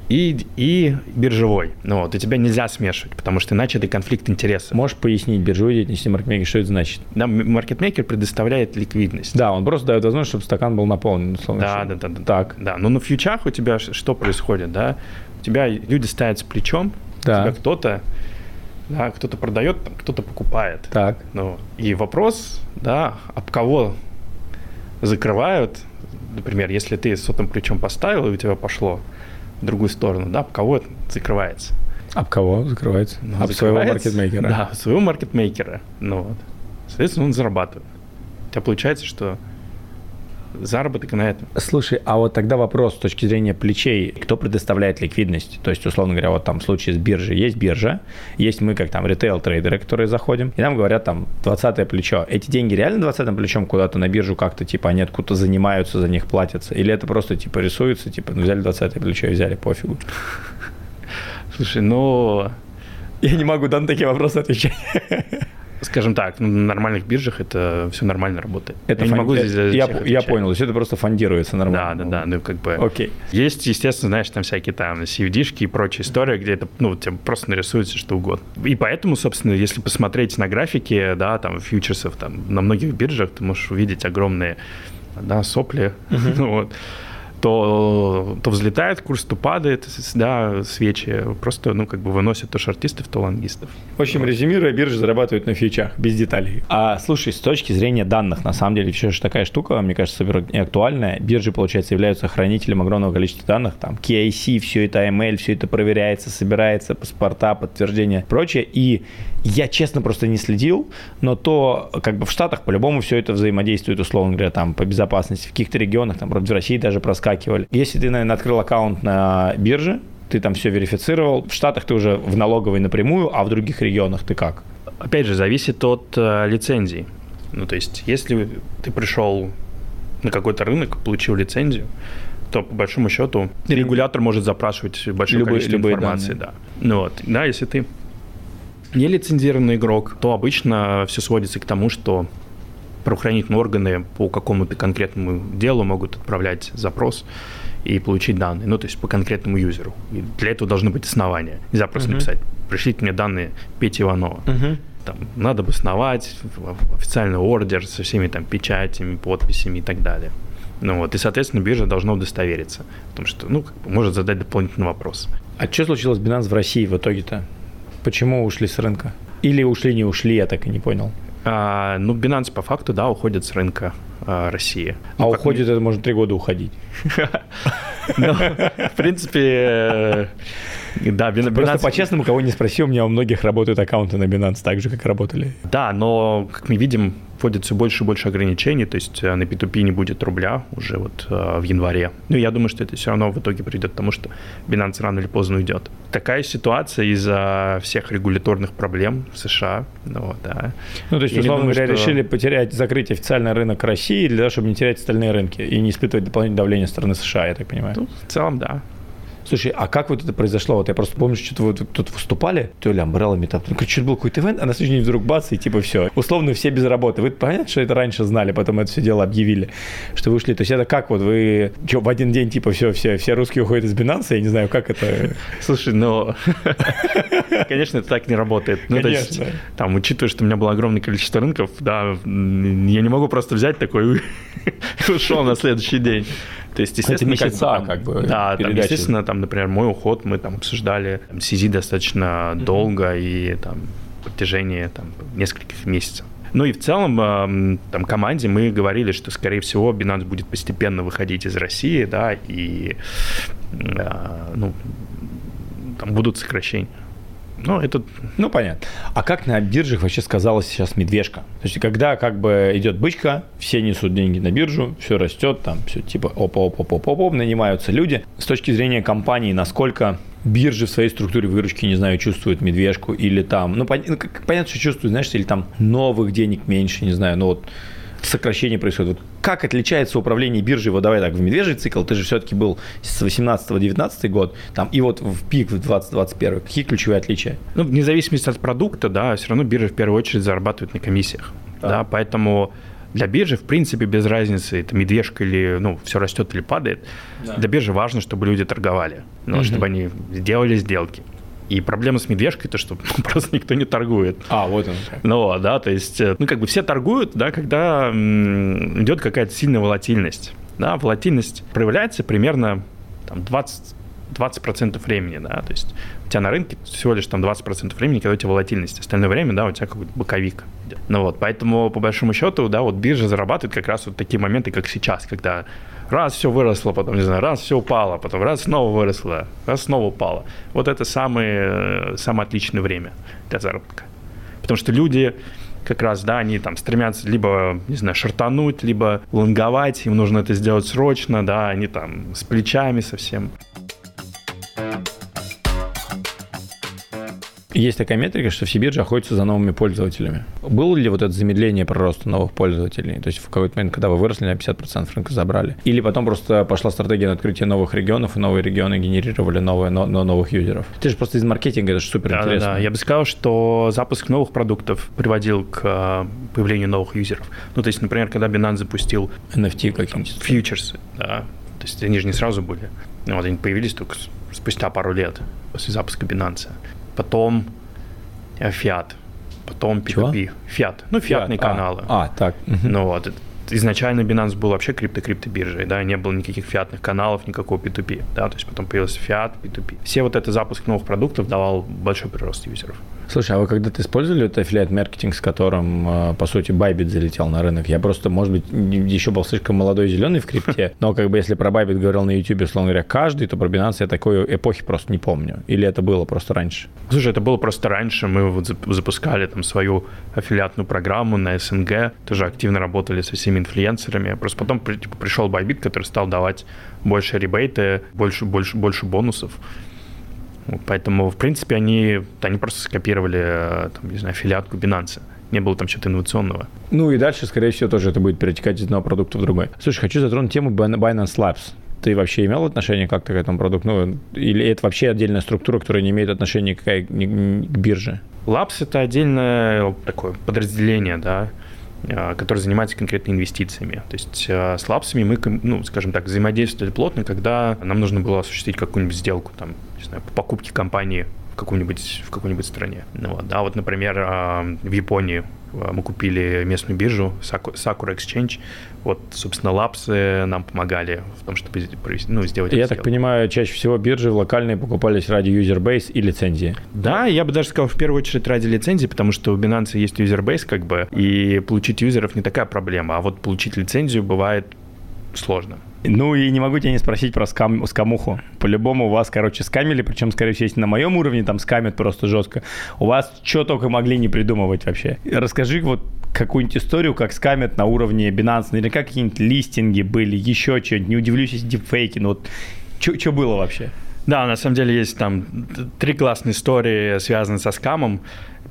Speaker 2: и, и биржевой. Ну, вот, и тебя нельзя смешивать, потому что иначе это конфликт интересов.
Speaker 1: Можешь пояснить биржевую деятельность и маркетмейкер, что это значит?
Speaker 2: Да, маркетмейкер предоставляет ликвидность.
Speaker 1: Да, он просто дает возможность, чтобы стакан был наполнен.
Speaker 2: Да, да, да, да. Так. Да, но на фьючах у тебя что происходит, да? У тебя люди стоят с плечом, да. у тебя кто-то да, кто-то продает, кто-то покупает.
Speaker 1: Так.
Speaker 2: Ну, и вопрос, да, об кого закрывают, например, если ты сотым плечом поставил, и у тебя пошло в другую сторону, да, об кого это закрывается?
Speaker 1: Об кого закрывается? Ну, об своего маркетмейкера.
Speaker 2: Да, своего маркетмейкера. Ну вот. Соответственно, он зарабатывает. У тебя получается, что заработок на этом.
Speaker 1: Слушай, а вот тогда вопрос с точки зрения плечей, кто предоставляет ликвидность? То есть, условно говоря, вот там в случае с биржей есть биржа, есть мы как там ритейл-трейдеры, которые заходим, и нам говорят там 20 плечо. Эти деньги реально 20 плечом куда-то на биржу как-то типа они откуда-то занимаются, за них платятся? Или это просто типа рисуется, типа ну, взяли 20 плечо и взяли, пофигу?
Speaker 2: Слушай, ну...
Speaker 1: Я не могу на такие вопросы отвечать.
Speaker 2: Скажем так, на нормальных биржах это все нормально работает.
Speaker 1: Это я фон... не могу здесь я, я понял, то есть это просто фондируется нормально.
Speaker 2: Да, да, да, ну как бы.
Speaker 1: Окей.
Speaker 2: Есть, естественно, знаешь, там всякие там CFD-шки и прочая история, где это, ну, тебе просто нарисуется что угодно. И поэтому, собственно, если посмотреть на графики, да, там, фьючерсов, там, на многих биржах ты можешь увидеть огромные, да, сопли, uh-huh. вот то, то взлетает курс, то падает, да, свечи просто, ну, как бы выносят то шартистов, то лонгистов.
Speaker 1: В общем, вот. резюмируя, биржи зарабатывают на фьючах, без деталей. А, слушай, с точки зрения данных, на самом деле, все же такая штука, мне кажется, супер актуальная. Биржи, получается, являются хранителем огромного количества данных, там, KIC, все это ML, все это проверяется, собирается, паспорта, подтверждения, прочее, и я, честно, просто не следил, но то, как бы в Штатах по-любому все это взаимодействует, условно говоря, там, по безопасности. В каких-то регионах, там, в России даже проскакивали. Если ты, наверное, открыл аккаунт на бирже, ты там все верифицировал, в Штатах ты уже в налоговой напрямую, а в других регионах ты как?
Speaker 2: Опять же, зависит от э, лицензии. Ну, то есть, если ты пришел на какой-то рынок, получил лицензию, то по большому счету регулятор может запрашивать большое любые, количество любые информации, данные. да. Ну вот, да, если ты нелицензированный игрок, то обычно все сводится к тому, что правоохранительные органы по какому-то конкретному делу могут отправлять запрос и получить данные, ну, то есть по конкретному юзеру. И для этого должны быть основания. Нельзя просто uh-huh. написать, пришлите мне данные Пети Иванова. Uh-huh. Там, надо обосновать официальный ордер со всеми там печатями, подписями и так далее. Ну вот, и, соответственно, биржа должна удостовериться, потому что, ну, как бы может задать дополнительный вопрос.
Speaker 1: А что случилось с Binance в России в итоге-то? Почему ушли с рынка? Или ушли, не ушли, я так и не понял.
Speaker 2: А, ну, Binance по факту, да, уходит с рынка а, России.
Speaker 1: А ну, уходит это может три года уходить.
Speaker 2: Ну, в принципе, э, да,
Speaker 1: Binance... Просто по-честному, кого не спроси, у меня у многих работают аккаунты на Binance так же, как работали.
Speaker 2: Да, но, как мы видим, вводят все больше и больше ограничений, то есть э, на P2P не будет рубля уже вот э, в январе. Ну, я думаю, что это все равно в итоге придет к тому, что Binance рано или поздно уйдет. Такая ситуация из-за всех регуляторных проблем в США. Ну, да.
Speaker 1: ну то есть, условно говоря, что... решили потерять, закрыть официальный рынок России для того, чтобы не терять остальные рынки и не испытывать дополнительное давление со стороны США, я так понимаю. Ну,
Speaker 2: в целом, да.
Speaker 1: Слушай, а как вот это произошло? Вот я просто помню, что вы тут выступали, то ли Umbrella Meetup, ну, что-то был какой-то ивент, а на следующий день вдруг бац, и типа все. Условно все без работы. Вы понятно, что это раньше знали, потом это все дело объявили, что вы ушли. То есть это как вот вы, что, в один день типа все, все, все русские уходят из Binance, я не знаю, как это...
Speaker 2: Слушай, ну, конечно, это так не работает. Ну, конечно. там, учитывая, что у меня было огромное количество рынков, да, я не могу просто взять такой и ушел на следующий день. То есть, естественно,
Speaker 1: это месяца, как, бы, как бы
Speaker 2: Да, там, естественно, там, например, мой уход мы там обсуждали там, CZ достаточно mm-hmm. долго и там протяжении там, нескольких месяцев. Ну и в целом там команде мы говорили, что, скорее всего, Binance будет постепенно выходить из России, да, и э, ну, там будут сокращения.
Speaker 1: Ну, это, ну, понятно. А как на биржах вообще сказалась сейчас медвежка? То есть, когда как бы идет бычка, все несут деньги на биржу, все растет, там все типа оп-оп-оп-оп-оп, нанимаются люди. С точки зрения компании, насколько биржи в своей структуре выручки, не знаю, чувствуют медвежку или там, ну, пон- ну понятно, что чувствуют, знаешь, или там новых денег меньше, не знаю, ну вот сокращение происходит. Вот как отличается управление биржей? Вот давай так, в медвежий цикл ты же все-таки был с 18-19 год, там, и вот в пик в 2021. Какие ключевые отличия?
Speaker 2: Ну, вне зависимости от продукта, да, все равно биржа в первую очередь зарабатывает на комиссиях. Да, да поэтому Для биржи, в принципе, без разницы, это медвежка или, ну, все растет или падает. Да. Для биржи важно, чтобы люди торговали, ну, угу. чтобы они сделали сделки. И проблема с медвежкой то, что просто никто не торгует.
Speaker 1: А, вот он.
Speaker 2: Ну, да, то есть, э, ну, как бы все торгуют, да, когда идет какая-то сильная волатильность. Да, волатильность проявляется примерно там, 20 20% времени, да, то есть у тебя на рынке всего лишь там 20% времени, когда у тебя волатильность, остальное время, да, у тебя какой-то боковик. Ну вот, поэтому по большому счету, да, вот биржа зарабатывает как раз вот такие моменты, как сейчас, когда раз все выросло, потом, не знаю, раз все упало, потом раз снова выросло, раз снова упало. Вот это самое, самое отличное время для заработка. Потому что люди как раз, да, они там стремятся либо, не знаю, шартануть, либо лонговать, им нужно это сделать срочно, да, они там с плечами совсем.
Speaker 1: Есть такая метрика, что все биржи охотятся за новыми пользователями. Было ли вот это замедление прироста новых пользователей? То есть в какой-то момент, когда вы выросли на 50%, рынка забрали? Или потом просто пошла стратегия на открытие новых регионов, и новые регионы генерировали новые, но, но новых юзеров? Ты же просто из маркетинга, это же супер да, интересно. Да,
Speaker 2: да, я бы сказал, что запуск новых продуктов приводил к э, появлению новых юзеров. Ну, то есть, например, когда Binance запустил...
Speaker 1: NFT какие-нибудь.
Speaker 2: Фьючерсы, да. То есть они же не сразу были. Вот они появились только спустя пару лет после запуска Binance потом Fiat, потом P2P. Fiat, ну, фиатные Fiat. каналы.
Speaker 1: А, а так.
Speaker 2: Ну вот, изначально Binance был вообще крипто-крипто биржей, да, не было никаких фиатных каналов, никакого P2P, да, то есть потом появился Fiat, P2P. Все вот это запуск новых продуктов давал большой прирост юзеров.
Speaker 1: Слушай, а вы когда-то использовали это аффилиат-маркетинг, с которым, э, по сути, Байбит залетел на рынок? Я просто, может быть, еще был слишком молодой и зеленый в крипте, но как бы если про Байбит говорил на YouTube, условно говоря, каждый, то про Binance я такой эпохи просто не помню. Или это было просто раньше?
Speaker 2: Слушай, это было просто раньше. Мы вот запускали там свою аффилиатную программу на СНГ, тоже активно работали со всеми инфлюенсерами. Просто потом типа, пришел Байбит, который стал давать больше ребейты, больше, больше, больше бонусов. Поэтому, в принципе, они, они просто скопировали, э, там, не знаю, филиатку Binance. Не было там чего-то инновационного.
Speaker 1: Ну и дальше, скорее всего, тоже это будет перетекать из одного продукта в другой. Слушай, хочу затронуть тему Binance Labs. Ты вообще имел отношение как-то к этому продукту? Ну, или это вообще отдельная структура, которая не имеет отношения к, к бирже?
Speaker 2: Labs – это отдельное такое подразделение, да, который занимается конкретно инвестициями. То есть э, с лапсами мы, ну, скажем так, взаимодействовали плотно, когда нам нужно было осуществить какую-нибудь сделку, там, не знаю, по покупке компании в какой-нибудь в какой-нибудь стране. Ну, вот, да, вот, например, а, в Японии а, мы купили местную биржу Sakura Exchange. Вот, собственно, лапсы нам помогали в том, чтобы ну, сделать
Speaker 1: Я так понимаю, чаще всего биржи локальные покупались ради user-base и лицензии.
Speaker 2: Да, я бы даже сказал, в первую очередь ради лицензии, потому что у Binance есть user-base, как бы, и получить юзеров не такая проблема, а вот получить лицензию бывает сложно.
Speaker 1: Ну и не могу тебя не спросить про скам, скамуху. По-любому у вас, короче, скамили, причем, скорее всего, если на моем уровне там скамят просто жестко. У вас что только могли не придумывать вообще. Расскажи вот какую-нибудь историю, как скамят на уровне Binance, наверняка какие-нибудь листинги были, еще что-нибудь. Не удивлюсь, если дипфейки, но вот что было вообще?
Speaker 2: Да, на самом деле есть там три классные истории, связанные со скамом.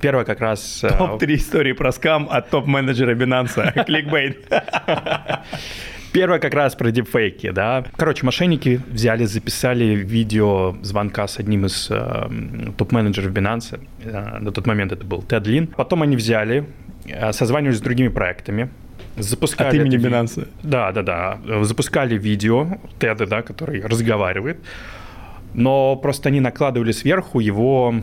Speaker 2: Первая как раз...
Speaker 1: Э, Топ-3 истории про скам от топ-менеджера Binance. Кликбейт.
Speaker 2: Первое как раз про дипфейки, да. Короче, мошенники взяли, записали видео звонка с одним из э, топ-менеджеров Binance. Э, на тот момент это был Тед Лин. Потом они взяли, э, созванивались с другими проектами, запускали... От
Speaker 1: имени ви... Binance?
Speaker 2: Да, да, да. Запускали видео Теда, да, который разговаривает. Но просто они накладывали сверху его...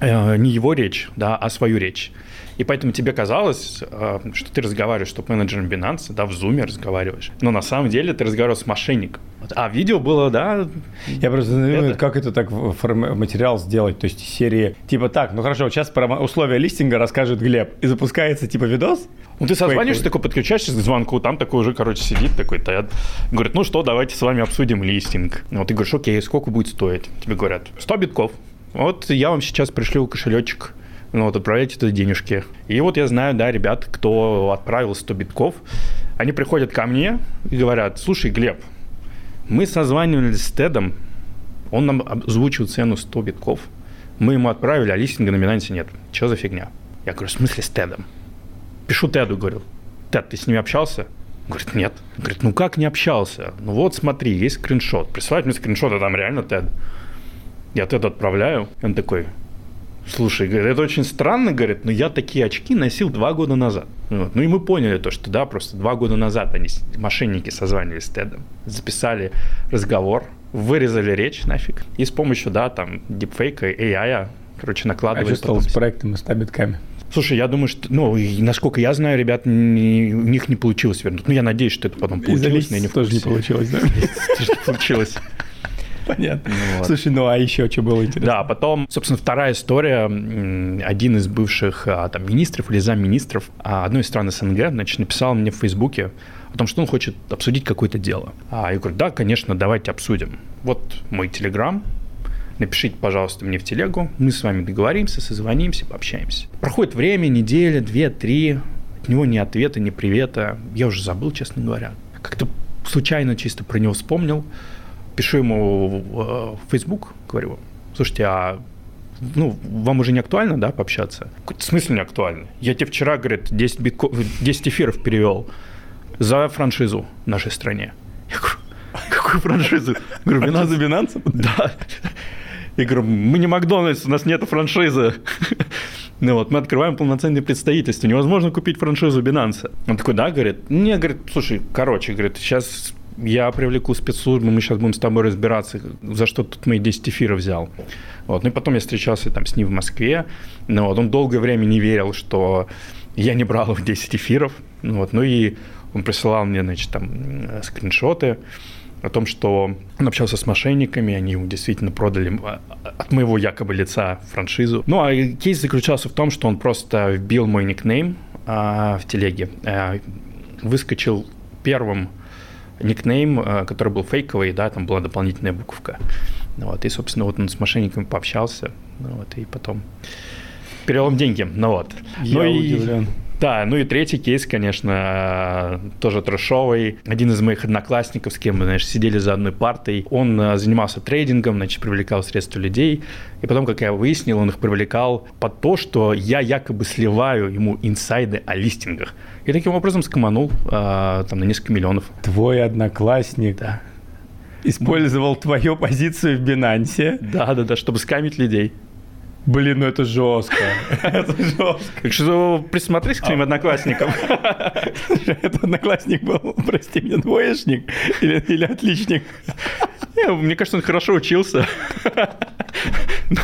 Speaker 2: Э, не его речь, да, а свою речь. И поэтому тебе казалось, э, что ты разговариваешь с топ-менеджером Binance, да, в Zoom разговариваешь. Но на самом деле ты разговаривал с мошенником. А видео было, да.
Speaker 1: Я просто не знаю, как это так материал сделать. То есть серии типа так, ну хорошо, сейчас про условия листинга расскажет Глеб. И запускается типа видос.
Speaker 2: Ну, ты созваниваешься, такой подключаешься к звонку, там такой уже, короче, сидит такой Тед. Говорит, ну что, давайте с вами обсудим листинг. Вот ты говоришь, окей, сколько будет стоить? Тебе говорят, 100 битков. Вот я вам сейчас пришлю кошелечек ну, вот отправляйте туда денежки. И вот я знаю, да, ребят, кто отправил 100 битков, они приходят ко мне и говорят, слушай, Глеб, мы созванивались с Тедом, он нам озвучил цену 100 битков, мы ему отправили, а листинга на Binance нет. Что за фигня? Я говорю, в смысле с Тедом? Пишу Теду, говорю, Тед, ты с ним общался? Говорит, нет. Говорит, ну как не общался? Ну вот смотри, есть скриншот. Присылает мне скриншот, а там реально Тед. Я Теду отправляю. Он такой, Слушай, говорит, это очень странно, говорит, но я такие очки носил два года назад. Вот. Ну и мы поняли то, что да, просто два года назад они, мошенники созванивались с Тедом, записали разговор, вырезали речь нафиг, и с помощью, да, там, дипфейка, AI, короче, накладывали. А
Speaker 1: что стало с проектами, с табитками?
Speaker 2: Слушай, я думаю, что, ну, насколько я знаю, ребят, не, у них не получилось вернуть. Ну, я надеюсь, что это потом получилось.
Speaker 1: Но не тоже не получилось, да?
Speaker 2: Тоже не получилось.
Speaker 1: Понятно. Ну, вот. Слушай, ну а еще что было интересно?
Speaker 2: Да, потом, собственно, вторая история. Один из бывших а, там министров или замминистров а, одной из стран СНГ, значит, написал мне в Фейсбуке о том, что он хочет обсудить какое-то дело. А я говорю, да, конечно, давайте обсудим. Вот мой телеграм, напишите, пожалуйста, мне в телегу, мы с вами договоримся, созвонимся, пообщаемся. Проходит время, неделя, две, три, от него ни ответа, ни привета. Я уже забыл, честно говоря. Как-то случайно чисто про него вспомнил. Пишу ему в Facebook, говорю, слушайте, а ну, вам уже не актуально, да, пообщаться? В смысле не актуально? Я тебе вчера, говорит, 10, битко... 10 эфиров перевел за франшизу в нашей стране. Я говорю, какую франшизу?
Speaker 1: Говорю, Binance. Binance?
Speaker 2: Да. Я говорю, мы не Макдональдс, у нас нет франшизы. Ну вот, мы открываем полноценное представительство. Невозможно купить франшизу Binance. Он такой, да, говорит. Не, говорит, слушай, короче, говорит, сейчас я привлеку спецслужбы, мы сейчас будем с тобой разбираться, за что тут мои 10 эфиров взял. Вот. Ну и потом я встречался там с ним в Москве. Ну, вот. Он долгое время не верил, что я не брал в 10 эфиров. Ну, вот. ну и он присылал мне, значит, там скриншоты о том, что он общался с мошенниками, они ему действительно продали а, от моего якобы лица франшизу. Ну, а кейс заключался в том, что он просто вбил мой никнейм а, в телеге, а, выскочил первым никнейм, а, который был фейковый, да, там была дополнительная буковка. Вот, и, собственно, вот он с мошенниками пообщался, ну, вот, и потом перевел им деньги, ну вот.
Speaker 1: Я ну, удивлен. И,
Speaker 2: да, ну и третий кейс, конечно, тоже трэшовый. Один из моих одноклассников, с кем мы, знаешь, сидели за одной партой, он э, занимался трейдингом, значит, привлекал средства людей. И потом, как я выяснил, он их привлекал под то, что я якобы сливаю ему инсайды о листингах. И таким образом скоманул а, там на несколько миллионов.
Speaker 1: Твой одноклассник да. использовал твою позицию в Бинансе.
Speaker 2: Да-да-да, чтобы скамить людей.
Speaker 1: Блин, ну это жестко. Это жестко.
Speaker 2: Так что присмотрись к своим одноклассникам.
Speaker 1: Этот одноклассник был, прости меня, двоечник или, или отличник?
Speaker 2: Мне кажется, он хорошо учился. Но,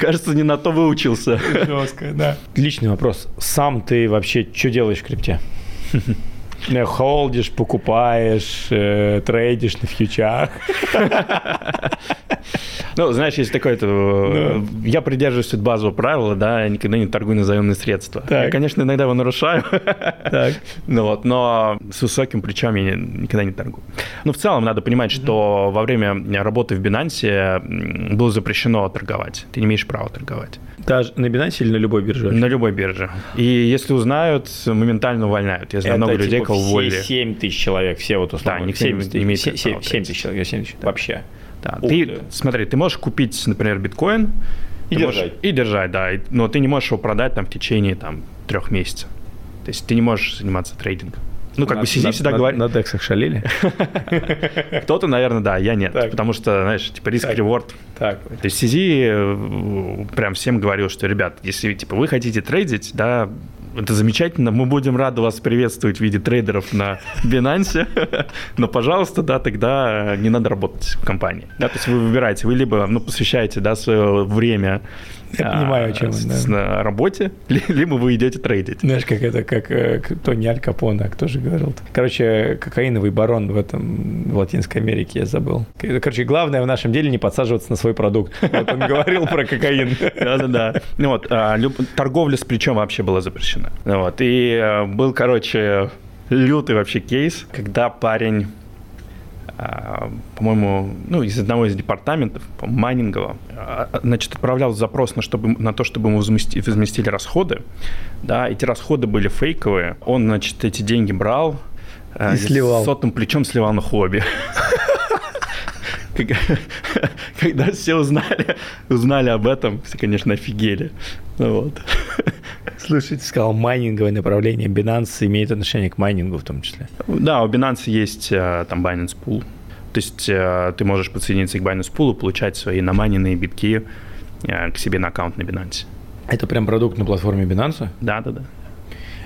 Speaker 2: кажется, не на то выучился.
Speaker 1: Жестко, да. Личный вопрос. Сам ты вообще что делаешь в крипте? Холдишь, покупаешь, э, трейдишь на фьючах.
Speaker 2: Ну, знаешь, есть такое-то... Э, я придерживаюсь базового правила, да, я никогда не торгую на заемные средства. Я, конечно, иногда его нарушаю. Ну вот, но с высоким плечом я никогда не торгую. Но в целом надо понимать, что во время работы в Binance было запрещено торговать. Ты не имеешь права торговать.
Speaker 1: Даже на Binance или на любой бирже?
Speaker 2: На любой бирже. И если узнают, моментально увольняют. Я знаю Это, много людей, типа, кого уволили.
Speaker 1: 7 тысяч человек, все вот условно.
Speaker 2: Да, никто 7, не имеет 7,
Speaker 1: 7, 7 тысяч человек, 7 тысяч. Да. Вообще.
Speaker 2: Да. ты, ты, смотри, ты можешь купить, например, биткоин.
Speaker 1: И держать.
Speaker 2: Можешь, и держать, да. Но ты не можешь его продать там в течение там, трех месяцев. То есть ты не можешь заниматься трейдингом. Ну, как на, бы Сизи всегда
Speaker 1: на,
Speaker 2: говорит...
Speaker 1: На дексах шалили?
Speaker 2: Кто-то, наверное, да, я нет. Так. Потому что, знаешь, типа риск-реворд. Так. То есть Сизи э, прям всем говорил, что, ребят, если типа вы хотите трейдить, да, это замечательно. Мы будем рады вас приветствовать в виде трейдеров на Binance. Но, пожалуйста, да, тогда не надо работать в компании. Да, то есть вы выбираете, вы либо ну, посвящаете да, свое время
Speaker 1: я а, понимаю, о чем
Speaker 2: на работе, либо вы идете трейдить.
Speaker 1: Знаешь, как это, как э, кто не Аль Капоне, а кто же говорил? Короче, кокаиновый барон в этом, в Латинской Америке, я забыл. Короче, главное в нашем деле не подсаживаться на свой продукт. Вот он говорил про кокаин.
Speaker 2: Да-да-да. Ну вот, а, торговля с плечом вообще была запрещена. Вот, и э, был, короче, лютый вообще кейс, когда парень по-моему, ну, из одного из департаментов, по майнингового, а, значит, отправлял запрос на, чтобы, на то, чтобы ему возместили, возместили расходы. Да, эти расходы были фейковые. Он, значит, эти деньги брал,
Speaker 1: и сливал.
Speaker 2: сотым плечом сливал на хобби. Когда все узнали, узнали об этом, все, конечно, офигели. Вот.
Speaker 1: Слушай, ты сказал майнинговое направление. Binance имеет отношение к майнингу в том числе?
Speaker 2: Да, у Binance есть э, там Binance Pool. То есть э, ты можешь подсоединиться к Binance Pool и получать свои наманенные битки э, к себе на аккаунт на Binance.
Speaker 1: Это прям продукт на платформе Binance?
Speaker 2: Да, да, да.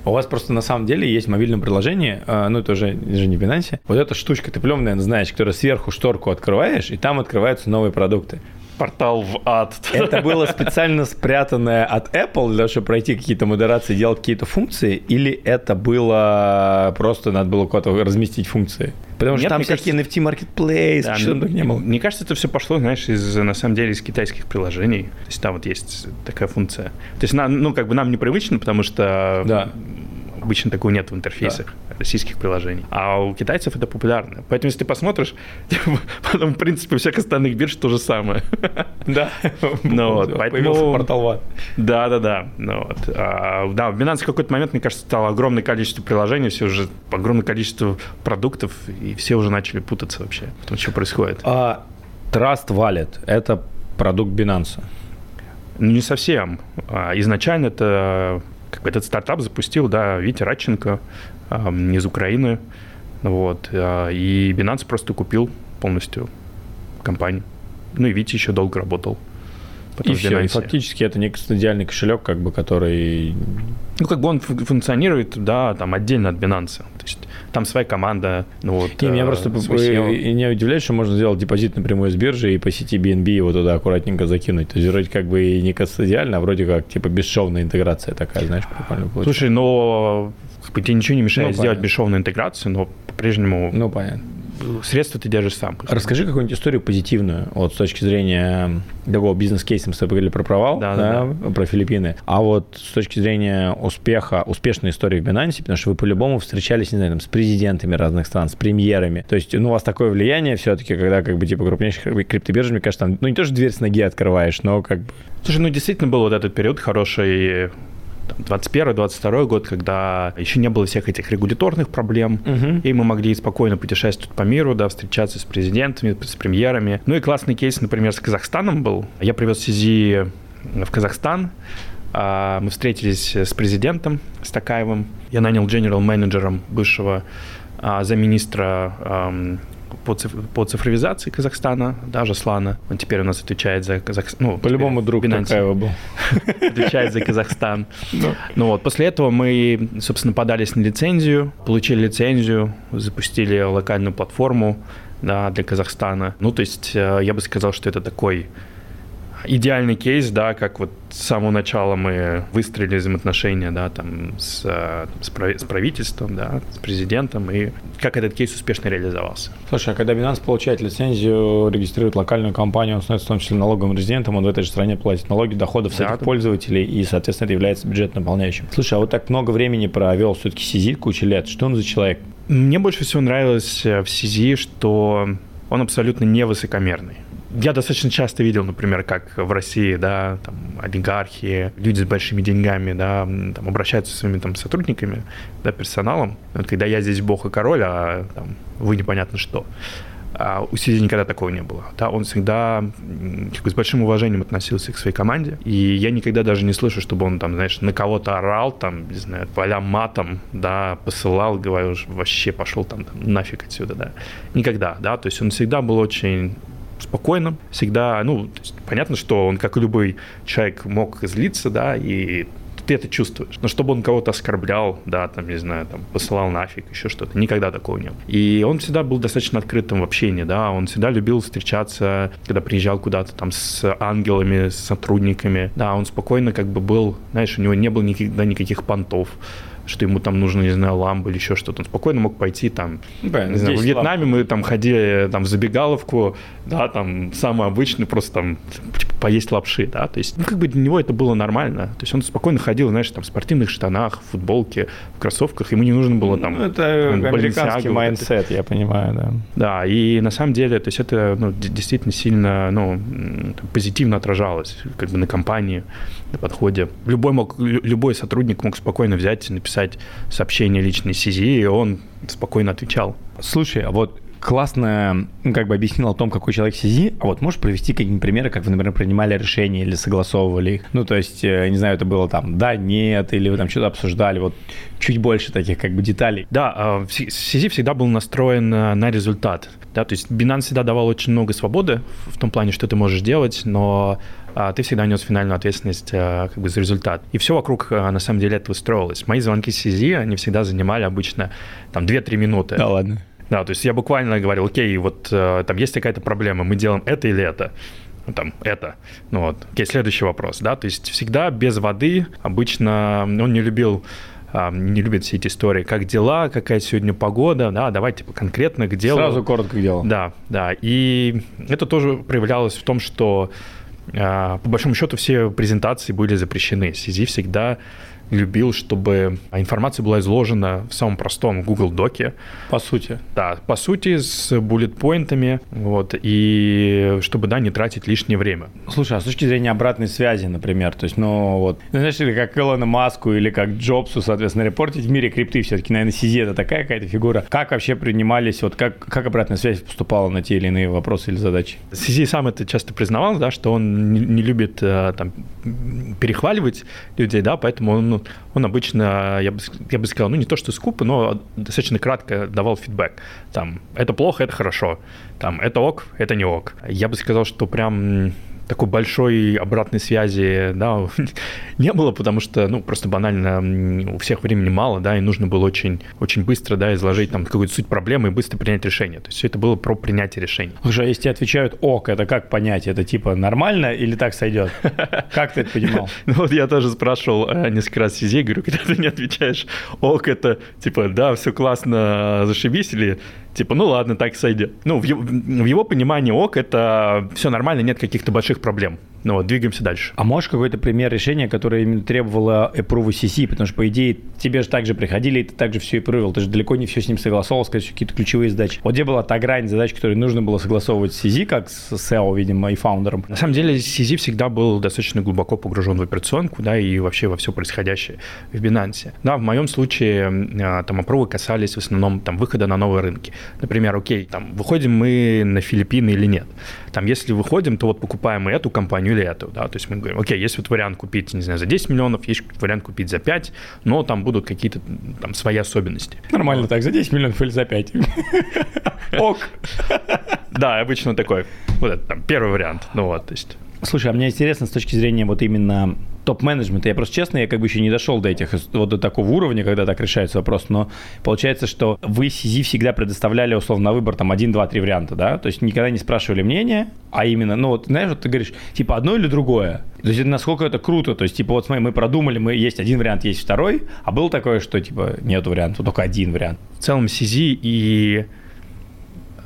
Speaker 1: У вас просто на самом деле есть мобильное приложение, ну это уже, уже не Binance. Вот эта штучка, ты плем, наверное, знаешь, которая сверху шторку открываешь, и там открываются новые продукты
Speaker 2: портал в ад.
Speaker 1: Это было специально спрятанное от Apple для того, чтобы пройти какие-то модерации, делать какие-то функции, или это было просто надо было куда-то разместить функции? Потому Нет, что там всякие кажется, NFT Marketplace, да, что там не было.
Speaker 2: Мне кажется, это все пошло, знаешь, из, на самом деле, из китайских приложений. То есть там вот есть такая функция. То есть, на, ну, как бы нам непривычно, потому что да. Обычно такого нет в интерфейсах да. российских приложений. А у китайцев это популярно. Поэтому, если ты посмотришь, потом, в принципе, у всех остальных бирж то же самое.
Speaker 1: Да.
Speaker 2: Ну, вот,
Speaker 1: поэтому... портал ВАД.
Speaker 2: Да, да, да. Ну, вот. а, да, в Binance в какой-то момент, мне кажется, стало огромное количество приложений, все уже огромное количество продуктов, и все уже начали путаться вообще в том, что происходит.
Speaker 1: А Trust Wallet – это продукт Binance?
Speaker 2: Ну, не совсем. А, изначально это как бы этот стартап запустил, да, Витя Радченко э, из Украины, вот, э, и Binance просто купил полностью компанию. Ну и Витя еще долго работал.
Speaker 1: Потом и все, и фактически это некий стадиальный кошелек, как бы, который...
Speaker 2: Ну, как бы он функционирует, да, там отдельно от Binance. То есть там своя команда. Ну, вот,
Speaker 1: не, меня э, просто и не удивляет, что можно сделать депозит напрямую с биржи и по сети BNB его туда аккуратненько закинуть. То есть вроде как бы и не кастодиально, а вроде как типа бесшовная интеграция такая, знаешь, прикольно
Speaker 2: получается. Слушай, но как бы, тебе ничего не мешает ну, сделать понятно. бесшовную интеграцию, но по-прежнему...
Speaker 1: Ну, понятно
Speaker 2: средства ты держишь сам.
Speaker 1: Расскажи какую-нибудь историю позитивную, вот с точки зрения такого бизнес-кейса, мы с тобой говорили про провал, да, да, да, про Филиппины, а вот с точки зрения успеха, успешной истории в Binance, потому что вы по-любому встречались, не знаю, там, с президентами разных стран, с премьерами, то есть, ну, у вас такое влияние все-таки, когда, как бы, типа, крупнейших криптобирж, мне кажется, там, ну, не то, что дверь с ноги открываешь, но как бы...
Speaker 2: Слушай, ну, действительно был вот этот период хороший 21-22 год, когда еще не было всех этих регуляторных проблем, угу. и мы могли спокойно путешествовать по миру, да, встречаться с президентами, с премьерами. Ну и классный кейс, например, с Казахстаном был. Я привез Сизи в Казахстан, а, мы встретились с президентом, с Такаевым. Я нанял генерал-менеджером бывшего а, замминистра по, циф, по цифровизации Казахстана, да, Жаслана. Он теперь у нас отвечает за Казахстан.
Speaker 1: Ну, По-любому друг. Такаева был.
Speaker 2: Отвечает за Казахстан. Ну. ну вот, после этого мы, собственно, подались на лицензию, получили лицензию, запустили локальную платформу да, для Казахстана. Ну, то есть э, я бы сказал, что это такой идеальный кейс, да, как вот с самого начала мы выстроили взаимоотношения, да, там, с, с, с правительством, да, с президентом, и как этот кейс успешно реализовался.
Speaker 1: Слушай, а когда Binance получает лицензию, регистрирует локальную компанию, он становится в том числе налоговым резидентом, он в этой же стране платит налоги доходов с да, этих пользователей, и, соответственно, это является бюджет наполняющим. Слушай, а вот так много времени провел все-таки Сизи, кучу лет, что он за человек?
Speaker 2: Мне больше всего нравилось в Сизи, что он абсолютно невысокомерный я достаточно часто видел, например, как в России, да, там, олигархи, люди с большими деньгами, да, там, обращаются со своими там сотрудниками, да, персоналом. Вот когда я здесь бог и король, а там, вы непонятно что. А у Сиди никогда такого не было. Да, он всегда как бы, с большим уважением относился к своей команде. И я никогда даже не слышу, чтобы он там, знаешь, на кого-то орал, там, не знаю, поля матом, да, посылал, говорил, вообще пошел там, там нафиг отсюда, да. Никогда, да. То есть он всегда был очень спокойно, всегда, ну, понятно, что он, как и любой человек, мог злиться, да, и ты это чувствуешь. Но чтобы он кого-то оскорблял, да, там, не знаю, там, посылал нафиг, еще что-то, никогда такого не было. И он всегда был достаточно открытым в общении, да, он всегда любил встречаться, когда приезжал куда-то там с ангелами, с сотрудниками, да, он спокойно как бы был, знаешь, у него не было никогда никаких понтов, что ему там нужно, не знаю, ламба или еще что-то. Он спокойно мог пойти там, да, не знаю, в Вьетнаме ламп. мы там ходили там в забегаловку, да, там самый обычный, просто там типа, поесть лапши, да, то есть, ну, как бы для него это было нормально. То есть он спокойно ходил, знаешь, там в спортивных штанах, в футболке, в кроссовках, ему не нужно было там...
Speaker 1: Ну, это там, американский mindset, я понимаю, да.
Speaker 2: Да, и на самом деле, то есть это ну, действительно сильно, ну, позитивно отражалось как бы на компании, на подходе. Любой, мог, любой сотрудник мог спокойно взять и написать сообщение личной СИЗИ, и он спокойно отвечал.
Speaker 1: Слушай, а вот классно как бы объяснил о том, какой человек CZ, а вот можешь привести какие-нибудь примеры, как вы, например, принимали решения или согласовывали их? Ну, то есть, э, не знаю, это было там да, нет, или вы там что-то обсуждали, вот чуть больше таких как бы деталей.
Speaker 2: Да, CZ всегда был настроен на результат. Да, то есть Binance всегда давал очень много свободы в том плане, что ты можешь делать, но ты всегда нес финальную ответственность а, как бы за результат. И все вокруг а, на самом деле этого строилось. Мои звонки с CZ, они всегда занимали обычно там 2-3 минуты.
Speaker 1: Да ладно.
Speaker 2: Да, то есть я буквально говорил, окей, вот там есть какая-то проблема, мы делаем это или это ну, там, это. Ну вот, окей, следующий вопрос, да, то есть всегда без воды, обычно он не любил не любит все эти истории, как дела, какая сегодня погода, да, давайте типа, конкретно к делу.
Speaker 1: Сразу коротко к делу.
Speaker 2: Да, да, и это тоже проявлялось в том, что по большому счету все презентации были запрещены. CZ всегда любил, чтобы информация была изложена в самом простом Google Доке.
Speaker 1: По сути.
Speaker 2: Да, по сути, с буллет-поинтами, вот, и чтобы, да, не тратить лишнее время.
Speaker 1: Слушай, а с точки зрения обратной связи, например, то есть, ну, вот, ну, знаешь, или как Илона Маску или как Джобсу, соответственно, репортить в мире крипты все-таки, наверное, CZ это такая какая-то фигура. Как вообще принимались, вот, как, как обратная связь поступала на те или иные вопросы или задачи?
Speaker 2: CZ сам это часто признавал, да, что он не, не любит э, там перехваливать людей, да, поэтому он он обычно, я бы, я бы сказал, ну не то что скупо, но достаточно кратко давал фидбэк. Там, это плохо, это хорошо. Там, это ок, это не ок. Я бы сказал, что прям такой большой обратной связи, да, не было, потому что, ну, просто банально у всех времени мало, да, и нужно было очень, очень быстро, да, изложить там какую-то суть проблемы и быстро принять решение. То есть все это было про принятие решений.
Speaker 1: Слушай, а если тебе отвечают ок, это как понять? Это типа нормально или так сойдет? Как ты это понимал?
Speaker 2: Ну вот я тоже спрашивал э, несколько раз Сизи, говорю, когда ты не отвечаешь ок, это типа, да, все классно, зашибись, или Типа, ну ладно, так сойдет. Ну, в, в его понимании ок, это все нормально, нет каких-то больших проблем. Ну вот, двигаемся дальше.
Speaker 1: А можешь какой-то пример решения, которое именно требовало approve CC? Потому что, по идее, тебе же также приходили, и ты также все approve. Ты же далеко не все с ним согласовал, сказать, какие-то ключевые задачи. Вот где была та грань задач, которые нужно было согласовывать с CZ, как с SEO, видимо, и фаундером?
Speaker 2: На самом деле, CZ всегда был достаточно глубоко погружен в операционку, да, и вообще во все происходящее в Binance. Да, в моем случае а, там опровы касались в основном там выхода на новые рынки. Например, окей, там выходим мы на Филиппины или нет. Там, если выходим, то вот покупаем мы эту компанию или эту, да, то есть мы говорим, окей, есть вот вариант купить, не знаю, за 10 миллионов, есть вариант купить за 5, но там будут какие-то там свои особенности.
Speaker 1: Нормально так, за 10 миллионов или за 5. Ок.
Speaker 2: Да, обычно такой, вот это там первый вариант, ну вот, то есть
Speaker 1: Слушай, а мне интересно с точки зрения вот именно топ-менеджмента. Я просто честно, я как бы еще не дошел до этих, вот до такого уровня, когда так решается вопрос, но получается, что вы CZ всегда предоставляли условно на выбор там один, два, три варианта, да? То есть никогда не спрашивали мнение, а именно, ну вот, знаешь, вот ты говоришь, типа одно или другое. То есть насколько это круто, то есть типа вот смотри, мы продумали, мы есть один вариант, есть второй, а было такое, что типа нет варианта, только один вариант.
Speaker 2: В целом CZ и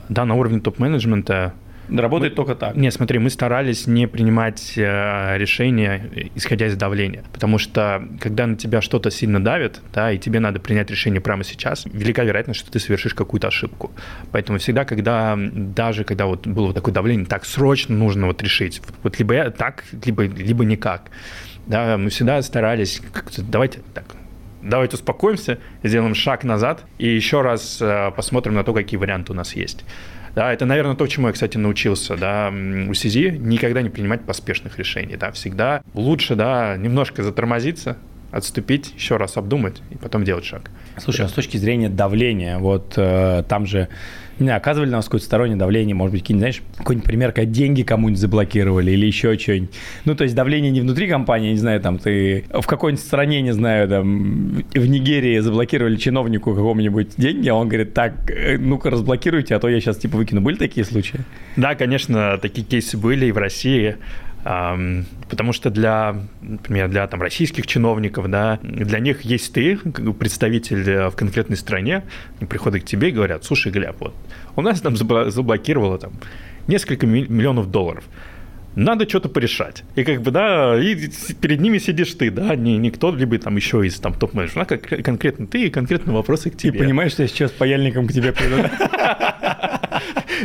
Speaker 2: да, на уровне топ-менеджмента
Speaker 1: Работает мы, только так.
Speaker 2: Не, смотри, мы старались не принимать э, решения, исходя из давления. Потому что, когда на тебя что-то сильно давит, да, и тебе надо принять решение прямо сейчас, велика вероятность, что ты совершишь какую-то ошибку. Поэтому всегда, когда, даже когда вот было вот такое давление, так срочно нужно вот решить. Вот либо я так, либо, либо никак. Да, мы всегда старались как-то, давайте так, давайте успокоимся, сделаем шаг назад и еще раз э, посмотрим на то, какие варианты у нас есть. Да, это, наверное, то, чему я, кстати, научился, да, у СИЗИ никогда не принимать поспешных решений, да, всегда лучше, да, немножко затормозиться, отступить, еще раз обдумать и потом делать шаг.
Speaker 1: Слушай, а с точки зрения давления, вот э, там же не оказывали на вас какое-то стороннее давление, может быть, какие-нибудь, знаешь, какой-нибудь пример, как деньги кому-нибудь заблокировали или еще что-нибудь. Ну, то есть давление не внутри компании, не знаю, там ты в какой-нибудь стране, не знаю, там в Нигерии заблокировали чиновнику какому-нибудь деньги, а он говорит, так, э, ну-ка разблокируйте, а то я сейчас типа выкину. Были такие случаи?
Speaker 2: Да, конечно, такие кейсы были и в России. Потому что для, например, для там, российских чиновников, да, для них есть ты, представитель э, в конкретной стране, приходят к тебе и говорят, слушай, Глеб, вот у нас там заблокировало там несколько миллионов долларов надо что-то порешать. И как бы, да, и перед ними сидишь ты, да, не, не кто-либо там еще из там топ-менеджера, а как, конкретно ты и конкретно вопросы к тебе.
Speaker 1: Ты понимаешь, что я сейчас паяльником к тебе приду?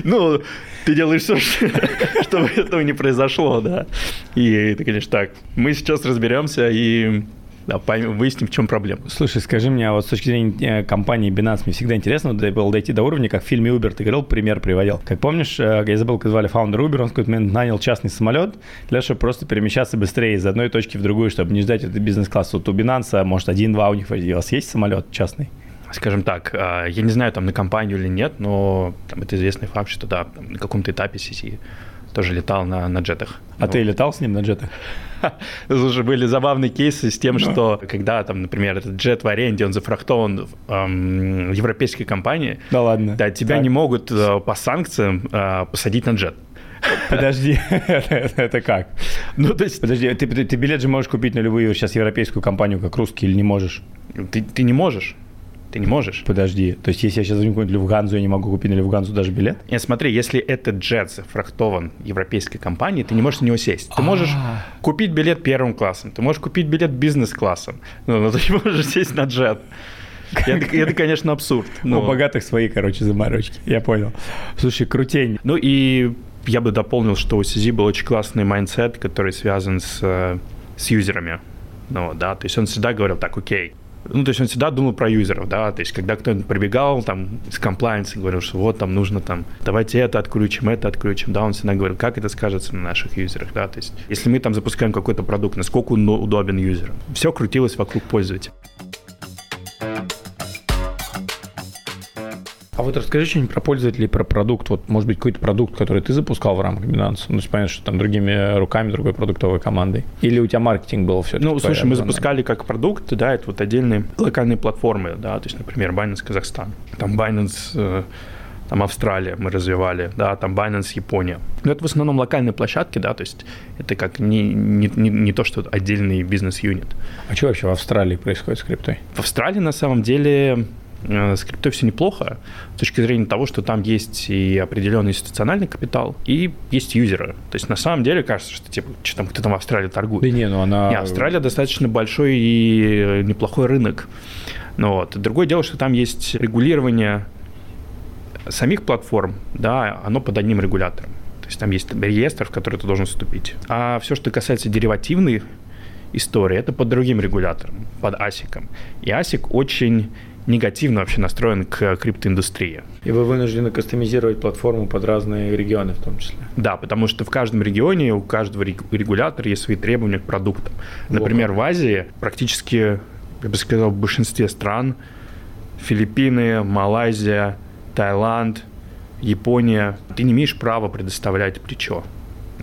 Speaker 2: Ну, ты делаешь все, чтобы этого не произошло, да. И ты, конечно, так, мы сейчас разберемся и да, выясним, в чем проблема.
Speaker 1: Слушай, скажи мне, а вот с точки зрения э, компании Binance, мне всегда интересно было дойти до уровня, как в фильме Uber ты говорил, пример приводил. Как помнишь, э, я забыл, как звали фаундер Uber, он в какой-то момент нанял частный самолет для того, чтобы просто перемещаться быстрее из одной точки в другую, чтобы не ждать этот бизнес-класс. Вот у Binance, может, один-два у них, у вас есть самолет частный?
Speaker 2: скажем так, а, я не знаю, там на компанию или нет, но там, это известный факт, что да, на каком-то этапе сети тоже летал на, на джетах.
Speaker 1: А ну, ты летал с ним на джетах?
Speaker 2: Слушай, были забавные кейсы с тем, что когда там, например, этот джет в аренде, он зафрахтован эм, в европейской компании,
Speaker 1: да ладно,
Speaker 2: да, тебя так. не могут э, по санкциям э, посадить на джет.
Speaker 1: Подожди, это как? Ну, то есть... Подожди, ты, ты, ты билет же можешь купить на любую сейчас европейскую компанию, как русский, или не можешь?
Speaker 2: Ты, ты не можешь. Ты не можешь.
Speaker 1: Подожди, то есть если я сейчас возьму какую-нибудь Люфтганзу, я не могу купить на Люфтганзу даже билет?
Speaker 2: Нет, смотри, если этот jet зафрахтован европейской компанией, ты не можешь на него сесть. Ты можешь а. купить билет первым классом, ты можешь купить билет бизнес-классом, но ты не можешь сесть на jet. Это, это, конечно, абсурд.
Speaker 1: Но... У богатых свои, короче, заморочки. Я понял. Слушай, крутень.
Speaker 2: Ну и я бы дополнил, что у CZ был очень классный mindset, который связан с, э, с юзерами. Ну, да, то есть он всегда говорил так, окей, ну, то есть он всегда думал про юзеров, да, то есть когда кто-нибудь прибегал там из комплайенса, говорил, что вот там нужно там, давайте это отключим, это отключим, да, он всегда говорил, как это скажется на наших юзерах, да, то есть если мы там запускаем какой-то продукт, насколько он удобен юзерам. Все крутилось вокруг пользователя.
Speaker 1: А вот расскажи что-нибудь про пользователей, про продукт. Вот, может быть, какой-то продукт, который ты запускал в рамках Binance. Ну, понятно, что там другими руками, другой продуктовой командой. Или у тебя маркетинг был все
Speaker 2: Ну, слушай, мы запускали как продукт, да, это вот отдельные локальные платформы, да, то есть, например, Binance Казахстан, там Binance э, там Австралия мы развивали, да, там Binance Япония. Но это в основном локальные площадки, да, то есть это как не, не, не, не то, что отдельный бизнес-юнит.
Speaker 1: А что вообще в Австралии происходит с криптой?
Speaker 2: В Австралии на самом деле с криптой все неплохо с точки зрения того, что там есть и определенный институциональный капитал, и есть юзеры. То есть на самом деле кажется, что типа, что там кто там в Австралии торгует.
Speaker 1: Да не, ну она...
Speaker 2: Не, Австралия достаточно большой и неплохой рынок. Но вот. Другое дело, что там есть регулирование самих платформ, да, оно под одним регулятором. То есть там есть реестр, в который ты должен вступить. А все, что касается деривативной истории, это под другим регулятором, под ASIC. И ASIC очень негативно вообще настроен к криптоиндустрии.
Speaker 1: И вы вынуждены кастомизировать платформу под разные регионы в том числе?
Speaker 2: Да, потому что в каждом регионе у каждого регулятора есть свои требования к продуктам. Например, в Азии практически, я бы сказал, в большинстве стран Филиппины, Малайзия, Таиланд, Япония, ты не имеешь права предоставлять плечо.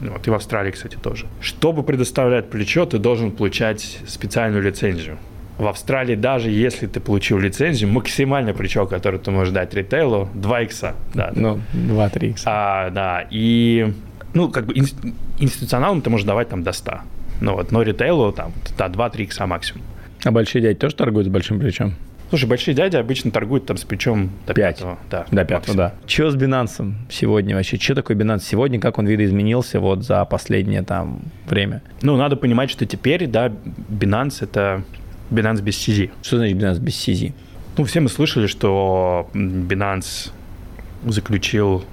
Speaker 2: Вот, и в Австралии, кстати, тоже. Чтобы предоставлять плечо, ты должен получать специальную лицензию. В Австралии даже если ты получил лицензию, максимальный причал, который ты можешь дать ритейлу, 2 икса.
Speaker 1: Да, ну, 2-3 икса.
Speaker 2: А, да, и, ну, как бы институционалам ты можешь давать там до 100. Ну вот, но ритейлу там, да, 2-3 икса максимум.
Speaker 1: А большие дяди тоже торгуют с большим плечом?
Speaker 2: Слушай, большие дяди обычно торгуют там с плечом до 5. 5.
Speaker 1: Да, до 5, да. Что с Binance сегодня вообще? Что такое Binance сегодня? Как он видоизменился вот за последнее там время?
Speaker 2: Ну, надо понимать, что теперь, да, Binance это Binance без CZ.
Speaker 1: Что значит Binance без CZ?
Speaker 2: Ну, все мы слышали, что Binance заключил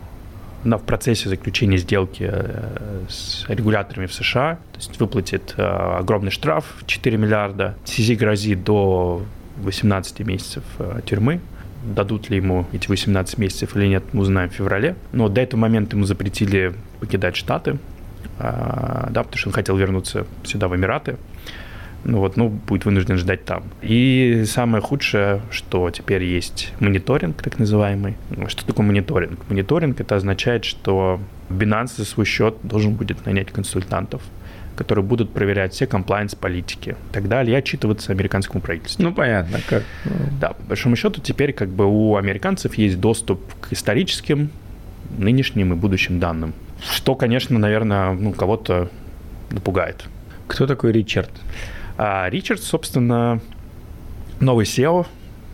Speaker 2: на, в процессе заключения сделки э, с регуляторами в США, то есть выплатит э, огромный штраф 4 миллиарда. CZ грозит до 18 месяцев э, тюрьмы. Дадут ли ему эти 18 месяцев или нет, мы узнаем в феврале. Но до этого момента ему запретили покидать Штаты, да, потому что он хотел вернуться сюда, в Эмираты ну вот, ну, будет вынужден ждать там. И самое худшее, что теперь есть мониторинг, так называемый. Что такое мониторинг? Мониторинг это означает, что Binance за свой счет должен будет нанять консультантов, которые будут проверять все комплайнс-политики и так далее, и отчитываться американскому правительству.
Speaker 1: Ну, понятно. Как.
Speaker 2: Да, по большому счету теперь как бы у американцев есть доступ к историческим, нынешним и будущим данным. Что, конечно, наверное, ну, кого-то напугает.
Speaker 1: Кто такой Ричард?
Speaker 2: А Ричард, собственно, новый SEO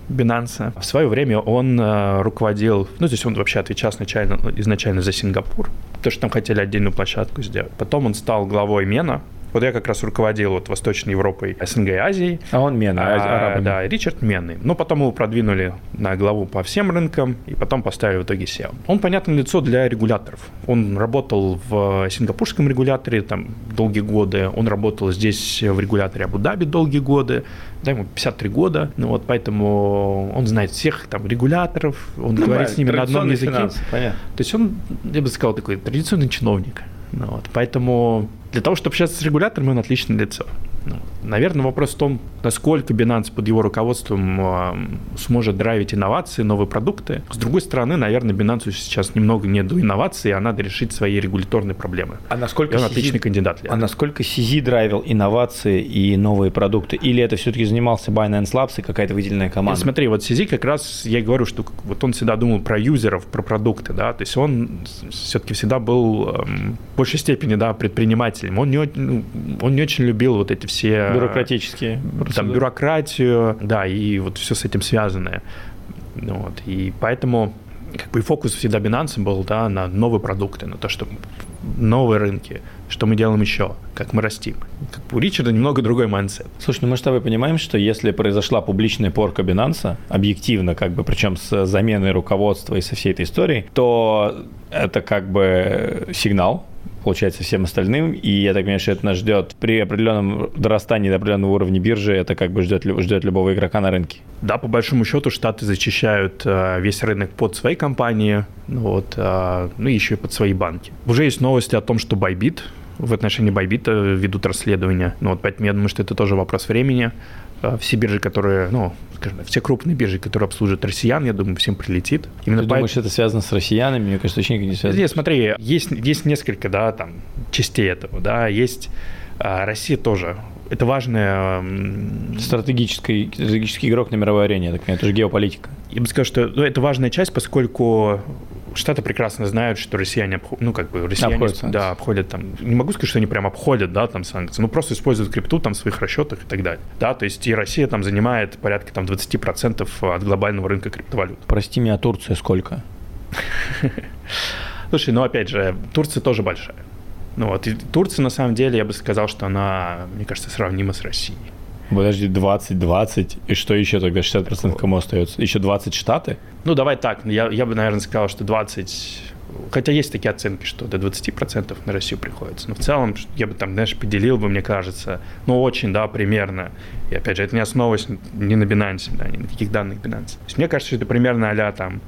Speaker 2: Binance. В свое время он э, руководил, ну, здесь он вообще отвечал изначально, изначально за Сингапур, потому что там хотели отдельную площадку сделать. Потом он стал главой Мена, Вот я как раз руководил вот Восточной Европой, СНГ и Азией.
Speaker 1: А он Мена,
Speaker 2: а, а Да, Ричард Менный. Но потом его продвинули на главу по всем рынкам, и потом поставили в итоге SEO. Он понятное лицо для регуляторов. Он работал в сингапурском регуляторе там долгие годы, он работал здесь в регуляторе Абу-Даби долгие годы, да, ему 53 года, ну вот поэтому он знает всех там регуляторов, он ну, говорит с ними на одном языке. Финансы, понятно. То есть он, я бы сказал, такой традиционный чиновник. Ну, вот, поэтому для того, чтобы общаться с регулятором, он отличное лицо. Ну, наверное, вопрос в том, насколько Binance под его руководством э, сможет драйвить инновации, новые продукты. С другой стороны, наверное, Binance сейчас немного не до инноваций, а надо решить свои регуляторные проблемы.
Speaker 1: А насколько
Speaker 2: он CZ... отличный кандидат
Speaker 1: для А насколько CZ драйвил инновации и новые продукты? Или это все-таки занимался Binance Labs и какая-то выделенная команда?
Speaker 2: Смотри, вот CZ как раз, я говорю, что вот он всегда думал про юзеров, про продукты, да, то есть он все-таки всегда был в большей степени, да, предпринимателем. Он не, ну, он не очень любил вот эти все
Speaker 1: Э, Бюрократические.
Speaker 2: Там бюрократию, да, и вот все с этим связанное. Вот, и поэтому как бы фокус всегда Binance был да, на новые продукты, на то, что новые рынки, что мы делаем еще, как мы растим. Как у Ричарда немного другой mindset.
Speaker 1: Слушай, ну мы с тобой понимаем, что если произошла публичная порка Binance, объективно, как бы, причем с заменой руководства и со всей этой историей, то это как бы сигнал получается, всем остальным. И я так понимаю, что это нас ждет при определенном дорастании до определенного уровня биржи, это как бы ждет, ждет любого игрока на рынке.
Speaker 2: Да, по большому счету Штаты зачищают э, весь рынок под свои компании, вот, э, ну и еще и под свои банки. Уже есть новости о том, что Bybit в отношении Bybit ведут расследование. Ну вот поэтому я думаю, что это тоже вопрос времени. Э, все биржи, которые, ну, скажем, все крупные биржи, которые обслуживают россиян, я думаю, всем прилетит.
Speaker 1: Именно Ты по... думаешь, это связано с россиянами? Мне кажется, очень не связано.
Speaker 2: Нет, смотри, есть, есть несколько, да, там, частей этого, да, есть а, Россия тоже это важная...
Speaker 1: Стратегический, стратегический игрок на мировой арене, так это же геополитика.
Speaker 2: Я бы сказал, что ну, это важная часть, поскольку Штаты прекрасно знают, что россияне, обход... ну, как бы, россияне, обходят да, обходят там, не могу сказать, что они прям обходят, да, там, санкции, ну, просто используют крипту там в своих расчетах и так далее, да, то есть и Россия там занимает порядка там 20% от глобального рынка криптовалют.
Speaker 1: Прости меня, Турция сколько?
Speaker 2: Слушай, ну, опять же, Турция тоже большая. Ну, вот, и Турция, на самом деле, я бы сказал, что она, мне кажется, сравнима с Россией.
Speaker 1: Подожди, 20, 20, и что еще тогда 60% кому остается? Еще 20 штаты?
Speaker 2: Ну, давай так, я, я бы, наверное, сказал, что 20, хотя есть такие оценки, что до 20% на Россию приходится. Но в целом, я бы там, знаешь, поделил бы, мне кажется, ну, очень, да, примерно. И опять же, это не основываясь ни на Binance, да, ни на каких данных Binance. То есть мне кажется, что это примерно а там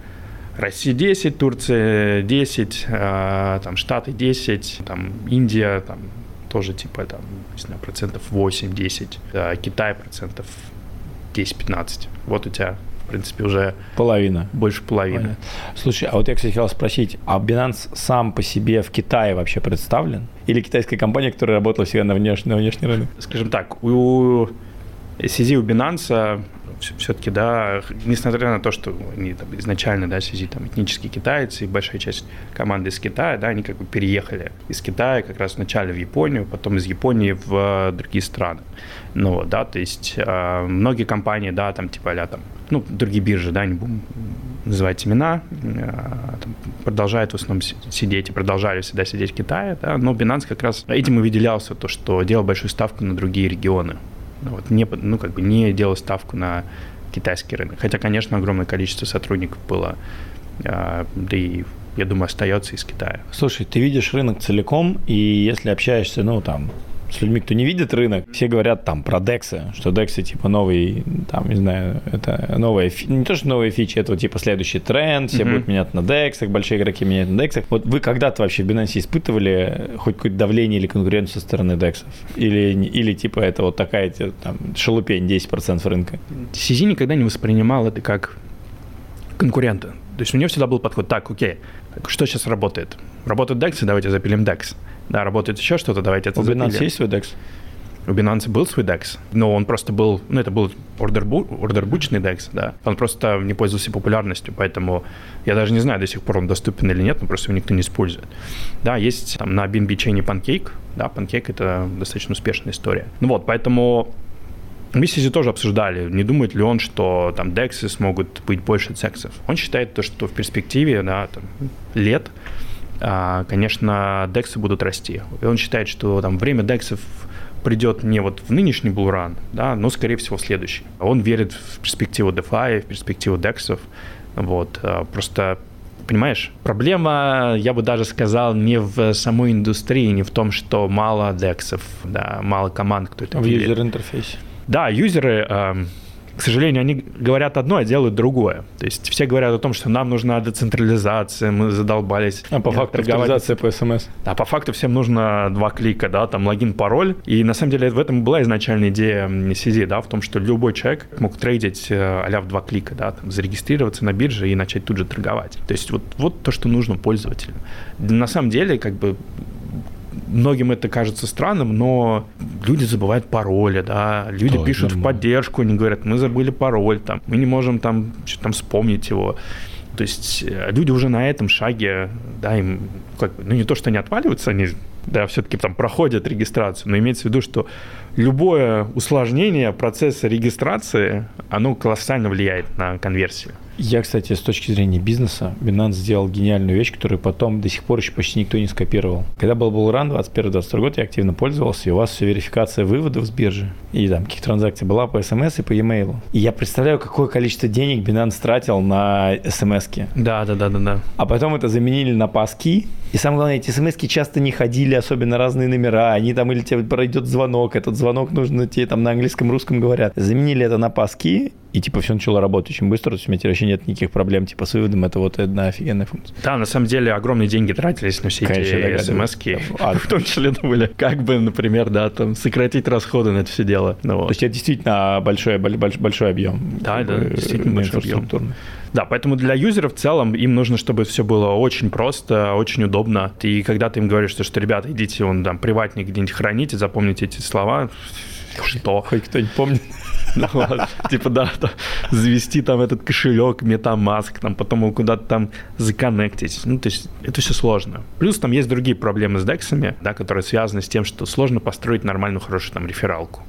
Speaker 2: Россия 10, Турция 10, э, там Штаты 10, там Индия там тоже типа там, не знаю, процентов 8-10, а Китай процентов 10-15. Вот у тебя в принципе, уже
Speaker 1: половина.
Speaker 2: Больше половины. Понятно.
Speaker 1: Слушай, а вот я, кстати, хотел спросить, а Binance сам по себе в Китае вообще представлен? Или китайская компания, которая работала всегда на внешний, на внешний рынок?
Speaker 2: Скажем так, у CZ у Binance все-таки, да, несмотря на то, что они там, изначально, да, в связи там этнические китайцы и большая часть команды из Китая, да, они как бы переехали из Китая как раз вначале в Японию, потом из Японии в другие страны. Ну, да, то есть э, многие компании, да, там типа а там, ну, другие биржи, да, не будем называть имена, э, там, продолжают в основном сидеть и продолжали всегда сидеть в Китае, да, но Binance как раз этим и выделялся, то, что делал большую ставку на другие регионы, вот, не, ну, как бы не делал ставку на китайский рынок. Хотя, конечно, огромное количество сотрудников было, а, да и я думаю, остается из Китая.
Speaker 1: Слушай, ты видишь рынок целиком, и если общаешься, ну, там, с людьми, кто не видит рынок, все говорят там про дексы, что дексы типа новый, там, не знаю, это новая, не то, что новая фича, это вот, типа следующий тренд, все mm-hmm. будут менять на дексах, большие игроки меняют на дексах. Вот вы когда-то вообще в Binance испытывали хоть какое-то давление или конкуренцию со стороны дексов? Или, или типа это вот такая там шелупень 10% рынка?
Speaker 2: CZ никогда не воспринимал это как конкурента. То есть у него всегда был подход, так, окей, что сейчас работает? Работает DEX, давайте запилим DEX да, работает еще что-то, давайте это
Speaker 1: У Binance есть свой DEX?
Speaker 2: У Binance был свой DEX, но он просто был, ну, это был ордербу, ордербучный DEX, да. Он просто не пользовался популярностью, поэтому я даже не знаю, до сих пор он доступен или нет, но просто его никто не использует. Да, есть там на BNB чейне Pancake, да, Pancake — это достаточно успешная история. Ну вот, поэтому мы с тоже обсуждали, не думает ли он, что там дексы смогут быть больше цексов. Он считает то, что в перспективе, да, там, лет конечно, дексы будут расти. И он считает, что там время дексов придет не вот в нынешний булран, да, но, скорее всего, в следующий. Он верит в перспективу DeFi, в перспективу DEX. Вот. А, просто понимаешь, проблема, я бы даже сказал, не в самой индустрии, не в том, что мало дексов, да, мало команд, кто это
Speaker 1: В юзер-интерфейсе.
Speaker 2: Да, юзеры к сожалению, они говорят одно, а делают другое. То есть все говорят о том, что нам нужна децентрализация, мы задолбались.
Speaker 1: А по факту торговать по смс.
Speaker 2: А по факту всем нужно два клика, да, там логин, пароль. И на самом деле в этом была изначальная идея CZ, да, в том, что любой человек мог трейдить а в два клика, да, там, зарегистрироваться на бирже и начать тут же торговать. То есть вот, вот то, что нужно пользователю. На самом деле, как бы многим это кажется странным, но люди забывают пароли, да, люди да, пишут в поддержку, они говорят, мы забыли пароль, там, мы не можем там что-то там вспомнить его. То есть э, люди уже на этом шаге, да, им как бы, ну не то, что они отваливаются, они, да, все-таки там проходят регистрацию, но имеется в виду, что любое усложнение процесса регистрации, оно колоссально влияет на конверсию.
Speaker 1: Я, кстати, с точки зрения бизнеса, Binance сделал гениальную вещь, которую потом до сих пор еще почти никто не скопировал. Когда был Bullrun 21-22 год, я активно пользовался, и у вас все верификация выводов с биржи, и там каких транзакций была по смс и по e-mail. И я представляю, какое количество денег Binance тратил на смс -ки.
Speaker 2: Да, да, да, да, да.
Speaker 1: А потом это заменили на паски, и самое главное, эти смс часто не ходили, особенно разные номера, они там или тебе пройдет звонок, этот звонок нужно тебе там на английском, русском говорят. Заменили это на паски, и типа все начало работать очень быстро, то есть у меня вообще нет никаких проблем типа с выводом, это вот одна офигенная функция.
Speaker 2: Да, на самом деле огромные деньги тратились на все Конечно, эти смс а, в том числе думали, как бы, например, да, там сократить расходы на это все дело.
Speaker 1: Ну, вот. То есть это действительно большой, большой, большой объем.
Speaker 2: Да, да, действительно большой объем. Да, поэтому для юзеров в целом им нужно, чтобы все было очень просто, очень удобно. И когда ты им говоришь, что, что ребята, идите, он там приватник где-нибудь храните, запомните эти слова,
Speaker 1: что? Хоть кто-нибудь помнит.
Speaker 2: Типа, да, завести там этот кошелек, MetaMask, там потом его куда-то там законнектить. Ну, то есть это все сложно. Плюс там есть другие проблемы с дексами, да, которые связаны с тем, что сложно построить нормальную, хорошую там рефералку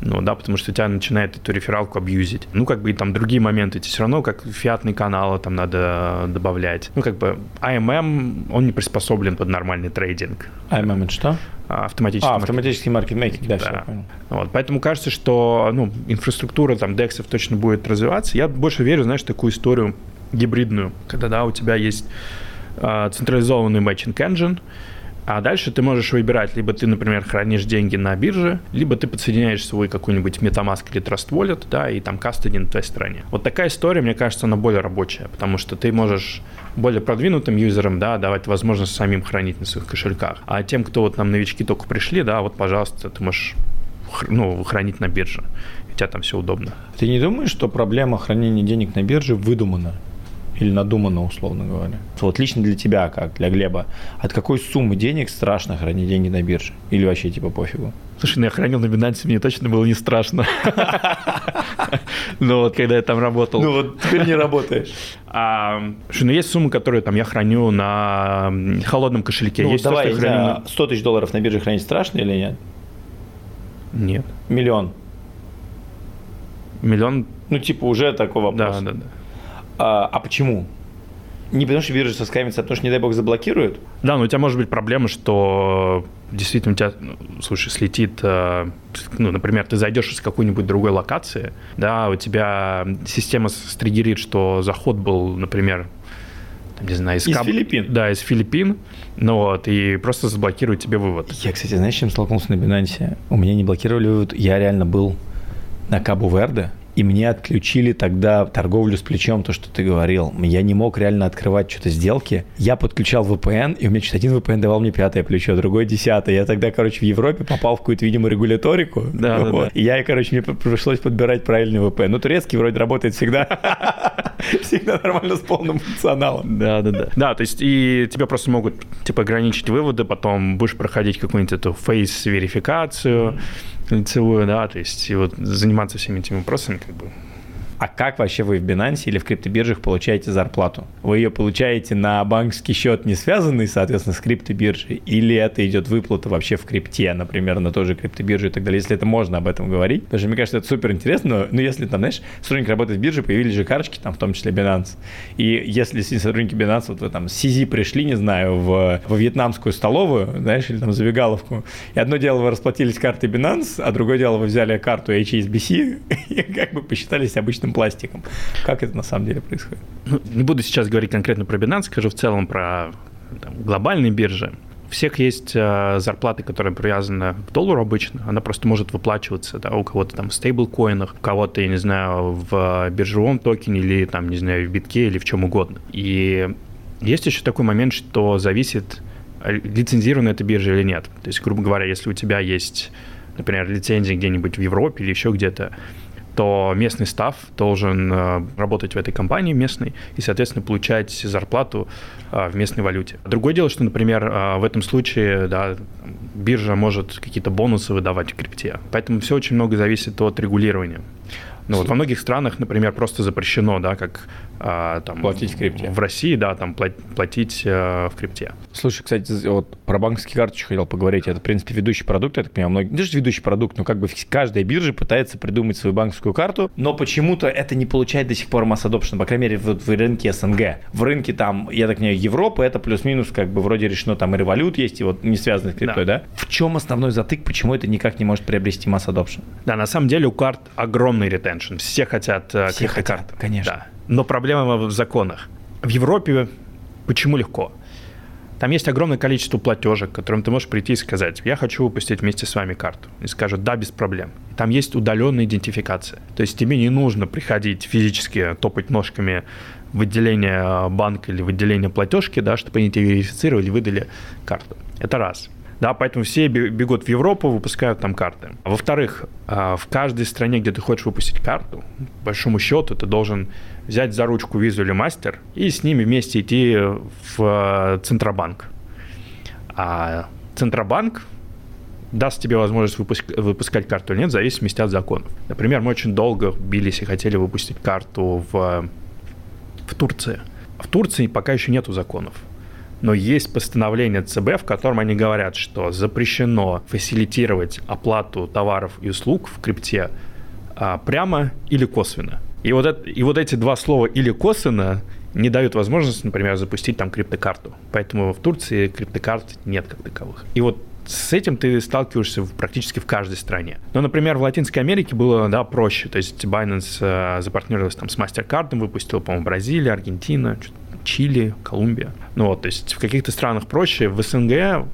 Speaker 2: ну, да, потому что тебя начинает эту рефералку абьюзить. Ну, как бы и там другие моменты, эти все равно как фиатные каналы там надо добавлять. Ну, как бы AMM, он не приспособлен под нормальный трейдинг.
Speaker 1: AMM это что?
Speaker 2: А, автоматический,
Speaker 1: а, автоматический маркетмейкинг, да, да. Все,
Speaker 2: понял. Вот, поэтому кажется, что ну, инфраструктура там дексов точно будет развиваться. Я больше верю, знаешь, такую историю гибридную, когда да, у тебя есть э, централизованный matching engine, а дальше ты можешь выбирать, либо ты, например, хранишь деньги на бирже, либо ты подсоединяешь свой какой-нибудь MetaMask или Trust Wallet, да, и там кастодинг на твоей стороне. Вот такая история, мне кажется, она более рабочая, потому что ты можешь более продвинутым юзерам, да, давать возможность самим хранить на своих кошельках. А тем, кто вот нам новички только пришли, да, вот, пожалуйста, ты можешь ну, хранить на бирже. У тебя там все удобно.
Speaker 1: Ты не думаешь, что проблема хранения денег на бирже выдумана? Или надуманно, условно говоря. Вот лично для тебя, как для Глеба, от какой суммы денег страшно хранить деньги на бирже? Или вообще типа пофигу?
Speaker 2: Слушай, ну я хранил на Binance, мне точно было не страшно. Ну вот, когда я там работал.
Speaker 1: Ну вот, теперь не работаешь.
Speaker 2: А, слушай, ну есть суммы, которые там я храню на холодном кошельке. Ну,
Speaker 1: давай, то, что я храню... 100 тысяч долларов на бирже хранить страшно или нет?
Speaker 2: Нет.
Speaker 1: Миллион?
Speaker 2: Миллион?
Speaker 1: Ну, типа, уже такой вопрос.
Speaker 2: Да, да, да.
Speaker 1: А, а почему? Не потому что биржа соскамится, а потому что, не дай бог, заблокируют?
Speaker 2: Да, но у тебя может быть проблема, что действительно у тебя, ну, слушай, слетит, э, ну, например, ты зайдешь из какой-нибудь другой локации, да, у тебя система стригерит, что заход был, например, там, не знаю, из,
Speaker 1: из Каб... Филиппин.
Speaker 2: Да, из Филиппин. Ну вот, и просто заблокируют тебе вывод.
Speaker 1: Я, кстати, знаешь, чем столкнулся на Binance? У меня не блокировали вывод. Я реально был на Кабу Верде, и мне отключили тогда торговлю с плечом, то, что ты говорил. Я не мог реально открывать что-то сделки. Я подключал VPN, и у меня что-то один VPN давал мне пятое плечо, другой десятое. Я тогда, короче, в Европе попал в какую-то, видимо, регуляторику.
Speaker 2: Да, вот. да, да.
Speaker 1: И я, короче, мне пришлось подбирать правильный VPN. Ну, турецкий вроде работает всегда. Всегда нормально с полным функционалом.
Speaker 2: Да, да, да. Да, то есть и тебе просто могут, типа, ограничить выводы, потом будешь проходить какую-нибудь эту фейс-верификацию, лицевую, да, то есть и вот заниматься всеми этими вопросами как бы
Speaker 1: А как вообще вы в Binance или в криптобиржах получаете зарплату? Вы ее получаете на банковский счет, не связанный, соответственно, с криптобиржей, или это идет выплата вообще в крипте, например, на той же криптобирже и так далее, если это можно об этом говорить. Потому что мне кажется, это супер интересно, но, но если там, знаешь, сотрудник работает в бирже, появились же карточки, там, в том числе Binance. И если сотрудники Binance, вот вы там с CZ пришли, не знаю, в, во вьетнамскую столовую, знаешь, или там забегаловку, и одно дело вы расплатились картой Binance, а другое дело вы взяли карту HSBC и как бы посчитались обычным пластиком. Как это на самом деле происходит?
Speaker 2: Ну, не буду сейчас говорить конкретно про Binance, скажу в целом про там, глобальные биржи. У всех есть э, зарплаты, которые привязаны к доллару обычно. Она просто может выплачиваться да, у кого-то там в стейблкоинах, у кого-то, я не знаю, в биржевом токене или там, не знаю, в битке или в чем угодно. И есть еще такой момент, что зависит, лицензирована эта биржа или нет. То есть, грубо говоря, если у тебя есть, например, лицензия где-нибудь в Европе или еще где-то, то местный став должен э, работать в этой компании местной и, соответственно, получать зарплату э, в местной валюте. Другое дело, что, например, э, в этом случае да, биржа может какие-то бонусы выдавать в крипте. Поэтому все очень много зависит от регулирования. Ну, вот во многих странах, например, просто запрещено, да, как а, там...
Speaker 1: Платить в крипте.
Speaker 2: В России, да, там платить а, в крипте.
Speaker 1: Слушай, кстати, вот про банковские карточки хотел поговорить. Это, в принципе, ведущий продукт, я так понимаю, многие... Даже ведущий продукт, но как бы каждая биржа пытается придумать свою банковскую карту, но почему-то это не получает до сих пор масс adoption, по крайней мере, в, в рынке СНГ. В рынке там, я так понимаю, Европы это плюс-минус как бы вроде решено, там и револют есть, и вот не связанный с криптой, да. да? В чем основной затык, почему это никак не может приобрести масс adoption?
Speaker 2: Да, на самом деле у карт огромный ретеншн. Все хотят
Speaker 1: э, Все хотят, конечно. Да.
Speaker 2: Но проблема в законах. В Европе почему легко? Там есть огромное количество платежек, к которым ты можешь прийти и сказать, я хочу выпустить вместе с вами карту. И скажут, да, без проблем. Там есть удаленная идентификация. То есть тебе не нужно приходить физически, топать ножками в отделение банка или в отделение платежки, да, чтобы они тебе верифицировали, выдали карту. Это раз. Да, поэтому все бегут в Европу, выпускают там карты. Во-вторых, а, в каждой стране, где ты хочешь выпустить карту, по большому счету ты должен взять за ручку визу или мастер и с ними вместе идти в а, Центробанк. А Центробанк даст тебе возможность выпуск, выпускать карту или нет, в зависимости от законов. Например, мы очень долго бились и хотели выпустить карту в, в Турции. В Турции пока еще нету законов но есть постановление ЦБ, в котором они говорят, что запрещено фасилитировать оплату товаров и услуг в крипте а, прямо или косвенно. И вот, это, и вот эти два слова «или косвенно» не дают возможности, например, запустить там криптокарту. Поэтому в Турции криптокарт нет как таковых. И вот с этим ты сталкиваешься в, практически в каждой стране. Но, например, в Латинской Америке было да, проще. То есть Binance э, запартнерился там с MasterCard, выпустил, по-моему, Бразилия, Аргентина, Чили, Колумбия. Ну вот, то есть в каких-то странах проще, в СНГ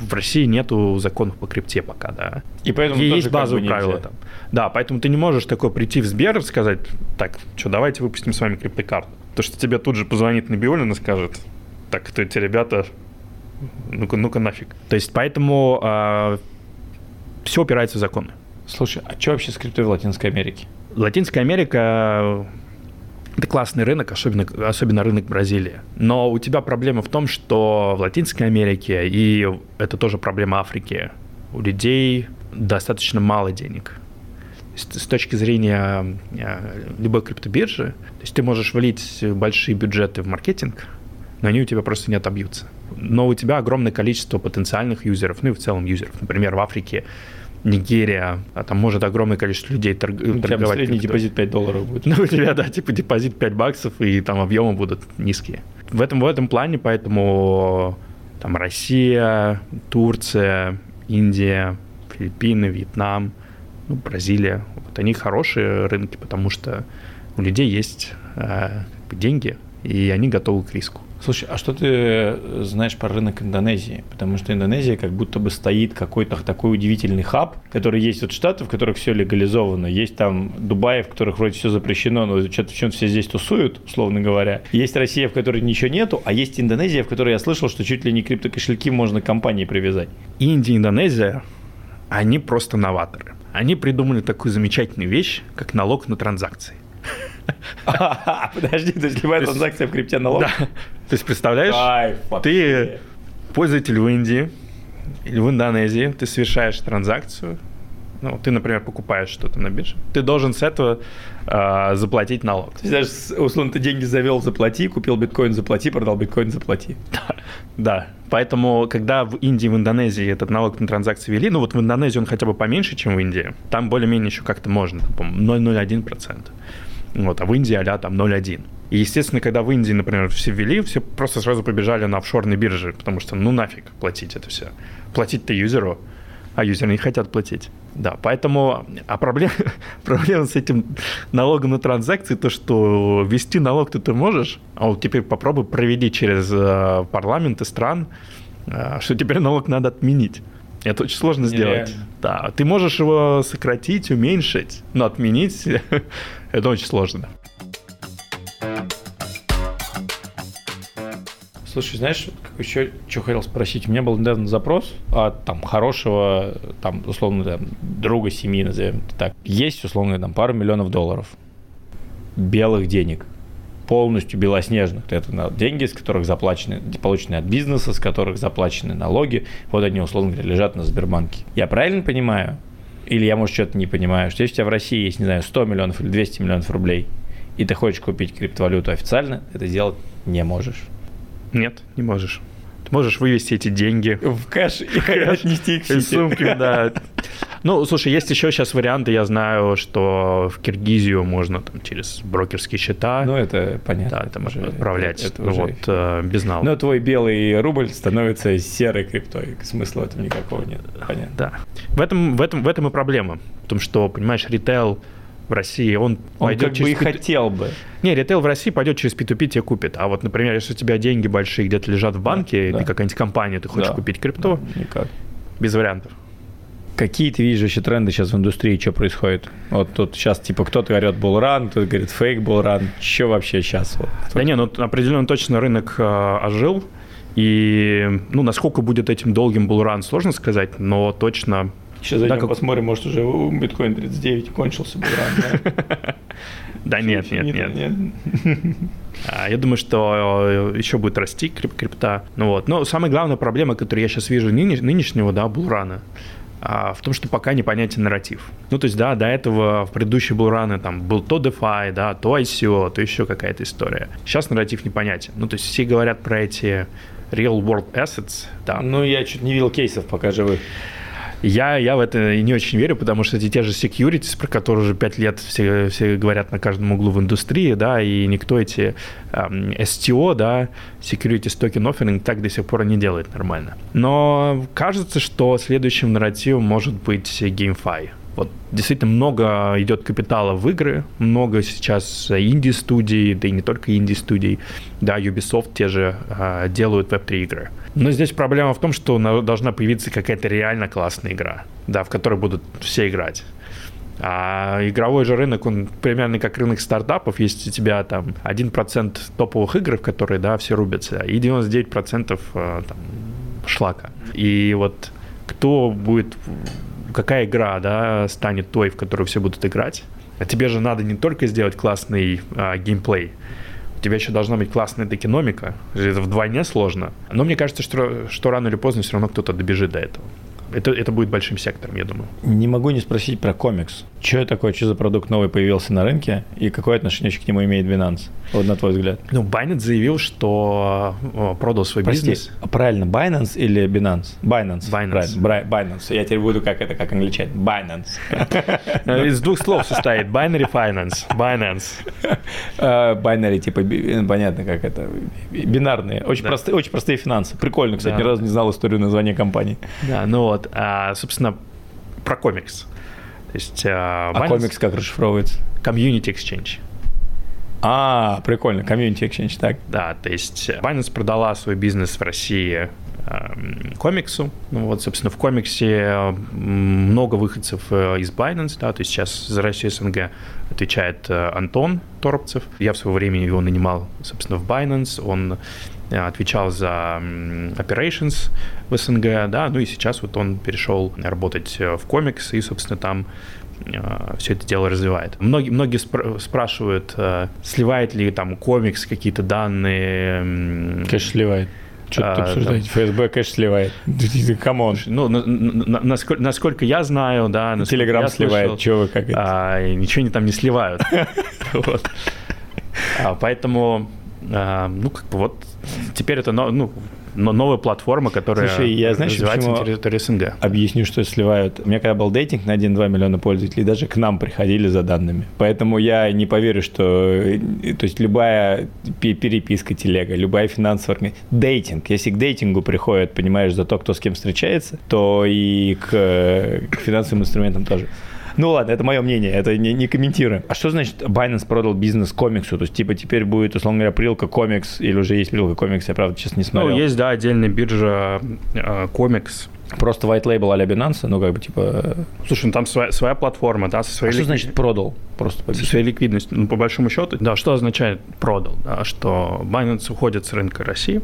Speaker 2: в России нету законов по крипте пока, да.
Speaker 1: И поэтому
Speaker 2: и есть базовые как бы правила там. Да, поэтому ты не можешь такой прийти в Сбер и сказать, так, что, давайте выпустим с вами криптокарту. То, что тебе тут же позвонит Набиулин и скажет, так, кто эти ребята, ну-ка, ну-ка нафиг. То есть поэтому э, а, все опирается в законы.
Speaker 1: Слушай, а что вообще с криптой в Латинской Америке?
Speaker 2: Латинская Америка это классный рынок, особенно, особенно рынок Бразилии. Но у тебя проблема в том, что в Латинской Америке, и это тоже проблема Африки, у людей достаточно мало денег. С точки зрения э, любой криптобиржи, то есть ты можешь влить большие бюджеты в маркетинг, но они у тебя просто не отобьются. Но у тебя огромное количество потенциальных юзеров, ну и в целом юзеров. Например, в Африке Нигерия, а там может огромное количество людей торг...
Speaker 1: ну, торговать. Средний депозит 5 долларов будет.
Speaker 2: Ну, у тебя, да, типа депозит 5 баксов, и там объемы будут низкие. В этом, в этом плане, поэтому там Россия, Турция, Индия, Филиппины, Вьетнам, ну, Бразилия, вот они хорошие рынки, потому что у людей есть э, деньги, и они готовы к риску.
Speaker 1: Слушай, а что ты э, знаешь про рынок Индонезии? Потому что Индонезия как будто бы стоит какой-то такой удивительный хаб, который есть вот штаты, в которых все легализовано, есть там Дубай, в которых вроде все запрещено, но что-то в чем все здесь тусуют, условно говоря. Есть Россия, в которой ничего нету, а есть Индонезия, в которой я слышал, что чуть ли не криптокошельки можно компании привязать.
Speaker 2: Индия, Индонезия, они просто новаторы. Они придумали такую замечательную вещь, как налог на транзакции.
Speaker 1: Подожди, то есть любая транзакция в крипте налог? Да.
Speaker 2: То есть представляешь, ты пользователь в Индии или в Индонезии, ты совершаешь транзакцию, Ну, ты, например, покупаешь что-то на бирже, ты должен с этого э, заплатить налог.
Speaker 1: То есть, даже, условно, ты деньги завел, заплати, купил биткоин, заплати, продал биткоин, заплати.
Speaker 2: Да, да. Поэтому, когда в Индии, в Индонезии этот налог на транзакции вели, ну вот в Индонезии он хотя бы поменьше, чем в Индии, там более-менее еще как-то можно, по-моему, 0,01%. Вот, а в Индии а там 0,1. И, естественно, когда в Индии, например, все ввели, все просто сразу побежали на офшорные биржи, потому что ну нафиг платить это все. Платить-то юзеру, а юзеры не хотят платить. Да, поэтому, а проблема, проблема с этим налогом на транзакции, то, что ввести налог ты, ты можешь, а вот теперь попробуй проведи через э, парламенты стран, э, что теперь налог надо отменить. Это очень сложно Нереально. сделать. Да, ты можешь его сократить, уменьшить, но отменить это очень сложно.
Speaker 1: Слушай, знаешь, еще что хотел спросить? У меня был недавно запрос от там хорошего, там, условно, там, друга семьи, назовем это так. Есть, условно, там, пару миллионов долларов белых денег, полностью белоснежных. Это деньги, с которых заплачены, получены от бизнеса, с которых заплачены налоги. Вот они, условно говоря, лежат на Сбербанке. Я правильно понимаю? Или я, может, что-то не понимаю, что если у тебя в России есть, не знаю, 100 миллионов или 200 миллионов рублей, и ты хочешь купить криптовалюту официально, это сделать не можешь.
Speaker 2: Нет, не можешь. Ты можешь вывести эти деньги.
Speaker 1: В кэш и отнести их в
Speaker 2: сумки, да. Ну, слушай, есть еще сейчас варианты, я знаю, что в Киргизию можно там через брокерские счета.
Speaker 1: Ну, это понятно.
Speaker 2: Да, там уже, отправлять это, это уже... вот э, без налога.
Speaker 1: Но твой белый рубль становится серой криптой. Смысла в этом никакого нет. Понятно.
Speaker 2: Да. В этом, в этом, в этом и проблема. В том, что, понимаешь, ритейл в России, он,
Speaker 1: он пойдет как через бы и хотел бы.
Speaker 2: Не, ритейл в России пойдет через P2P, тебе купит. А вот, например, если у тебя деньги большие где-то лежат в банке, да, ты да. какая-нибудь компания, ты хочешь да. купить крипту, да, никак. без вариантов.
Speaker 1: Какие ты видишь еще тренды сейчас в индустрии, что происходит? Вот тут сейчас типа кто-то орет булран, кто-то говорит фейк булран. Что вообще сейчас? Вот,
Speaker 2: да не, ну определенно точно рынок э, ожил. И, ну, насколько будет этим долгим булран, сложно сказать, но точно
Speaker 1: Сейчас зайдем, да, как... посмотрим, может, уже биткоин 39 кончился бы
Speaker 2: да? Да нет, нет, нет. А, я думаю, что э, еще будет расти крипта. Ну вот. Но самая главная проблема, которую я сейчас вижу нынешнего, да, булрана, а, в том, что пока непонятен нарратив. Ну, то есть, да, до этого в предыдущие булраны там был то DeFi, да, то ICO, то еще какая-то история. Сейчас нарратив непонятен. Ну, то есть, все говорят про эти real world assets, да.
Speaker 1: Ну, я чуть не видел кейсов пока живых.
Speaker 2: Я, я в это не очень верю, потому что эти те же securities, про которые уже пять лет все, все говорят на каждом углу в индустрии, да, и никто эти эм, STO, да, Securities Token Offering так до сих пор не делает нормально. Но кажется, что следующим нарративом может быть GameFi. Вот действительно много идет капитала в игры, много сейчас инди-студий, да и не только инди-студий, да, Ubisoft те же э, делают веб-3 игры. Но здесь проблема в том, что должна появиться какая-то реально классная игра, да, в которой будут все играть. А игровой же рынок, он примерно как рынок стартапов. Есть у тебя там 1% топовых игр, в которые, да, все рубятся, и 99% э, там, шлака. И вот кто будет, какая игра, да, станет той, в которую все будут играть, а тебе же надо не только сделать классный а, геймплей, тебя еще должна быть классная экономика. Это вдвойне сложно. Но мне кажется, что, что рано или поздно все равно кто-то добежит до этого. Это, это будет большим сектором, я думаю.
Speaker 1: Не могу не спросить про комикс. Что это такое, что за продукт новый появился на рынке и какое отношение к нему имеет Binance, вот на твой взгляд?
Speaker 2: Ну, Binance заявил, что продал свой Прости, бизнес.
Speaker 1: правильно, Binance или Binance?
Speaker 2: Binance.
Speaker 1: Binance. Правильно, Binance. Я теперь буду как это, как англичане. Binance.
Speaker 2: Из двух слов состоит. Binary Finance. Binance.
Speaker 1: А, binary, типа, понятно, как это. Бинарные. Очень, простые, очень простые финансы. Прикольно, кстати, ни разу не знал историю названия компании.
Speaker 2: Да, ну вот, а, собственно, про комикс.
Speaker 1: То есть, а, а комикс как расшифровывается?
Speaker 2: Community Exchange.
Speaker 1: А, прикольно, Community Exchange, так.
Speaker 2: Да, то есть Binance продала свой бизнес в России эм, комиксу. Ну, вот, собственно, в комиксе много выходцев э, из Binance, да, то есть сейчас за Россию СНГ отвечает э, Антон Торопцев. Я в свое время его нанимал, собственно, в Binance. Он э, отвечал за operations в СНГ, да, ну и сейчас вот он перешел работать в CommEX и, собственно, там Э, все это дело развивает. Многие, многие спр- спрашивают, э, сливает ли там CommEX какие-то данные.
Speaker 1: Конечно, сливает. Что а, обсуждать? Да. ФСБ, конечно, сливает. Come on.
Speaker 2: Ну, на, на, насколько, насколько я знаю, да.
Speaker 1: Телеграм сливает, что вы как
Speaker 2: а, Ничего они там не сливают. А, поэтому, ну, как бы вот теперь это, ну, но новая платформа, которая
Speaker 1: Слушай, я, знаешь, называется
Speaker 2: на территории СНГ.
Speaker 1: Объясню, что сливают. У меня когда был дейтинг на 1-2 миллиона пользователей, даже к нам приходили за данными. Поэтому я не поверю, что... Э, то есть любая переписка телега, любая финансовая... Дейтинг. Если к дейтингу приходят, понимаешь, за то, кто с кем встречается, то и к, к финансовым инструментам тоже. Ну ладно, это мое мнение, это не, не комментируем. А что значит Binance продал бизнес комиксу? То есть, типа, теперь будет, условно говоря, прилка комикс, или уже есть прилка комикс, я, правда, сейчас не смотрел.
Speaker 2: Ну, есть, да, отдельная биржа э, комикс.
Speaker 1: Просто white label а-ля Binance, ну, как бы, типа...
Speaker 2: Слушай, ну, там своя, своя платформа, да, со своей...
Speaker 1: А ликвид... что значит продал? Просто
Speaker 2: со своей ликвидностью. Ну, по большому счету, да, что означает продал? Да, что Binance уходит с рынка России,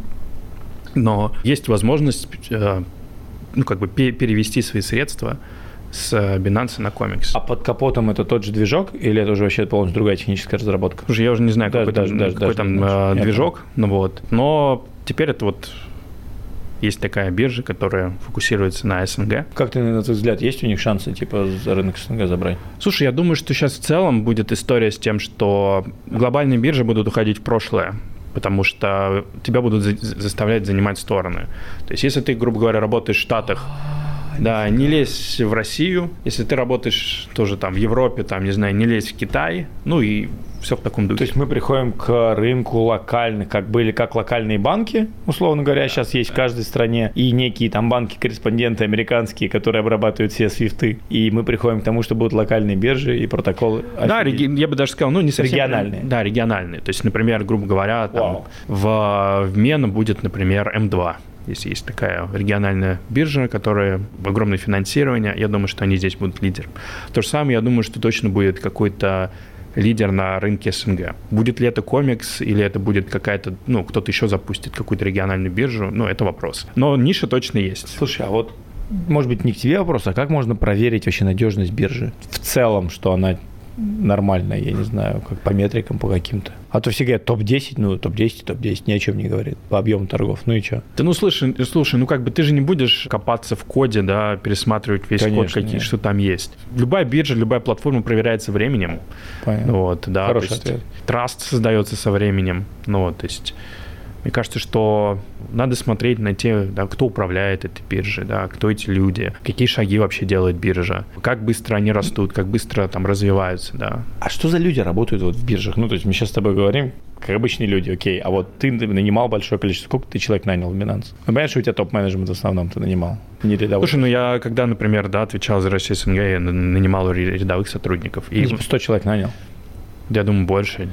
Speaker 2: но есть возможность, э, ну, как бы, перевести свои средства с Binance на Comics.
Speaker 1: А под капотом это тот же движок или это уже вообще полностью другая техническая разработка?
Speaker 2: Уже я уже не знаю, даже, какой даже, там, даже, какой даже, там даже, движок, ну вот. Но теперь это вот есть такая биржа, которая фокусируется на СНГ.
Speaker 1: Как ты, на твой взгляд, есть у них шансы типа за рынок СНГ забрать?
Speaker 2: Слушай, я думаю, что сейчас в целом будет история с тем, что глобальные биржи будут уходить в прошлое потому что тебя будут заставлять занимать стороны. То есть, если ты, грубо говоря, работаешь в Штатах, да, не лезь в Россию. Если ты работаешь тоже там в Европе, там, не знаю, не лезь в Китай. Ну и все в таком духе.
Speaker 1: То есть мы приходим к рынку локальных, как были как локальные банки, условно говоря, сейчас есть в каждой стране, и некие там банки-корреспонденты американские, которые обрабатывают все свифты. И мы приходим к тому, что будут локальные биржи и протоколы.
Speaker 2: Да, реги- я бы даже сказал, ну не совсем.
Speaker 1: Региональные.
Speaker 2: Да, региональные. То есть, например, грубо говоря, там, в, в Мена будет, например, М2 если есть такая региональная биржа, которая огромное финансирование, я думаю, что они здесь будут лидером. То же самое, я думаю, что точно будет какой-то лидер на рынке СНГ. Будет ли это комикс или это будет какая-то, ну, кто-то еще запустит какую-то региональную биржу, ну, это вопрос. Но ниша точно есть.
Speaker 1: Слушай, а вот может быть, не к тебе вопрос, а как можно проверить вообще надежность биржи? В целом, что она нормально, я не знаю, как по метрикам, по каким-то. А то все говорят топ-10, ну топ-10, топ-10, ни о чем не говорит по объему торгов, ну и что?
Speaker 2: Да ну слушай, слушай, ну как бы ты же не будешь копаться в коде, да, пересматривать весь Конечно, код, какие, что там есть. Любая биржа, любая платформа проверяется временем.
Speaker 1: Понятно.
Speaker 2: Вот, да,
Speaker 1: Хороший ответ.
Speaker 2: Траст создается со временем, ну вот, то есть мне кажется, что надо смотреть на те, да, кто управляет этой биржей, да, кто эти люди, какие шаги вообще делает биржа, как быстро они растут, как быстро там развиваются, да.
Speaker 1: А что за люди работают вот в биржах? Ну, то есть мы сейчас с тобой говорим, как обычные люди, окей, а вот ты нанимал большое количество, сколько ты человек нанял в Binance? Ну, понятно, что у тебя топ-менеджмент в основном ты нанимал, не рядовых.
Speaker 2: Слушай, ну я, когда, например, да, отвечал за Россию СНГ, я нанимал рядовых сотрудников.
Speaker 1: И... 100 человек нанял?
Speaker 2: Я думаю, больше.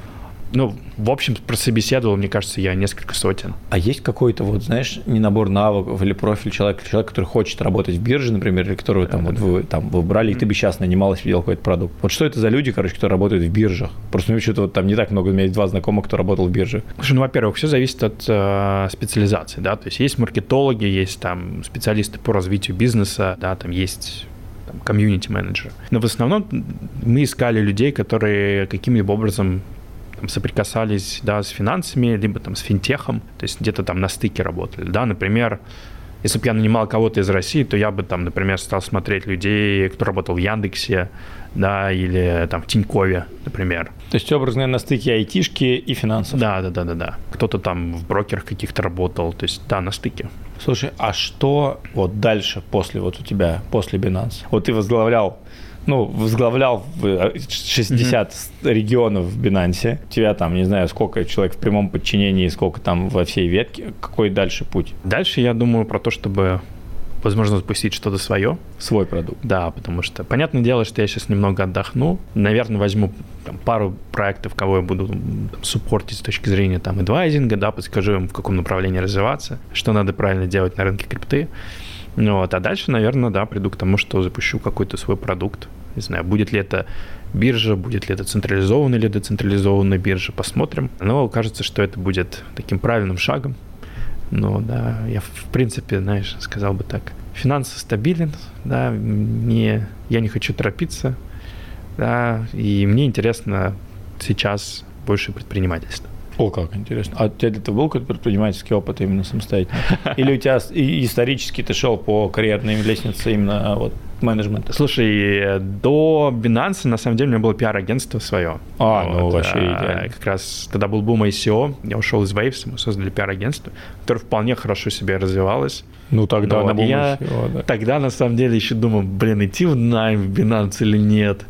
Speaker 2: Ну, в общем, прособеседовал, мне кажется, я несколько сотен.
Speaker 1: А есть какой-то, вот, знаешь, не набор навыков или профиль человека, человек, который хочет работать в бирже, например, или которого там, вот вы там вы брали, и ты бы сейчас нанимал, если делал какой-то продукт. Вот что это за люди, короче, которые работают в биржах? Просто у меня что-то вот там не так много, у меня есть два знакомых, кто работал в бирже.
Speaker 2: Слушай, ну, во-первых, все зависит от э, специализации, да, то есть есть маркетологи, есть там специалисты по развитию бизнеса, да, там есть комьюнити-менеджеры. Но в основном мы искали людей, которые каким-либо образом там, соприкасались да, с финансами, либо там с финтехом, то есть где-то там на стыке работали. Да, например, если бы я нанимал кого-то из России, то я бы там, например, стал смотреть людей, кто работал в Яндексе, да, или там в Тинькове, например.
Speaker 1: То есть образно на стыке айтишки и финансов.
Speaker 2: Да, да, да, да, да. Кто-то там в брокерах каких-то работал, то есть да, на стыке.
Speaker 1: Слушай, а что вот дальше после вот у тебя, после Binance? Вот ты возглавлял ну, возглавлял 60 mm-hmm. регионов в Binance. У тебя там, не знаю, сколько человек в прямом подчинении, сколько там во всей ветке. Какой дальше путь?
Speaker 2: Дальше я думаю про то, чтобы возможно, запустить что-то свое.
Speaker 1: Свой продукт.
Speaker 2: Да, потому что, понятное дело, что я сейчас немного отдохну. Наверное, возьму там, пару проектов, кого я буду там, суппортить с точки зрения там, адвайзинга, да, подскажу им, в каком направлении развиваться, что надо правильно делать на рынке крипты. Ну вот, а дальше, наверное, да, приду к тому, что запущу какой-то свой продукт. Не знаю, будет ли это биржа, будет ли это централизованная или децентрализованная биржа, посмотрим. Но кажется, что это будет таким правильным шагом. Но да, я в принципе, знаешь, сказал бы так. Финансы стабилен, да, не, я не хочу торопиться, да, и мне интересно сейчас больше предпринимательства.
Speaker 1: О, как интересно. А у тебя где-то был какой-то предпринимательский опыт именно самостоятельно? Или у тебя исторически ты шел по карьерной лестнице именно вот менеджмента?
Speaker 2: Слушай, до Binance, на самом деле, у меня было пиар-агентство свое.
Speaker 1: А, ну, вот, ну вообще а, идеально.
Speaker 2: Как раз тогда был бум ICO, я ушел из Waves, мы создали пиар-агентство, которое вполне хорошо себе развивалось.
Speaker 1: Ну, тогда
Speaker 2: вот, на я ICO, да. Тогда, на самом деле, еще думал, блин, идти в найм в Binance или нет.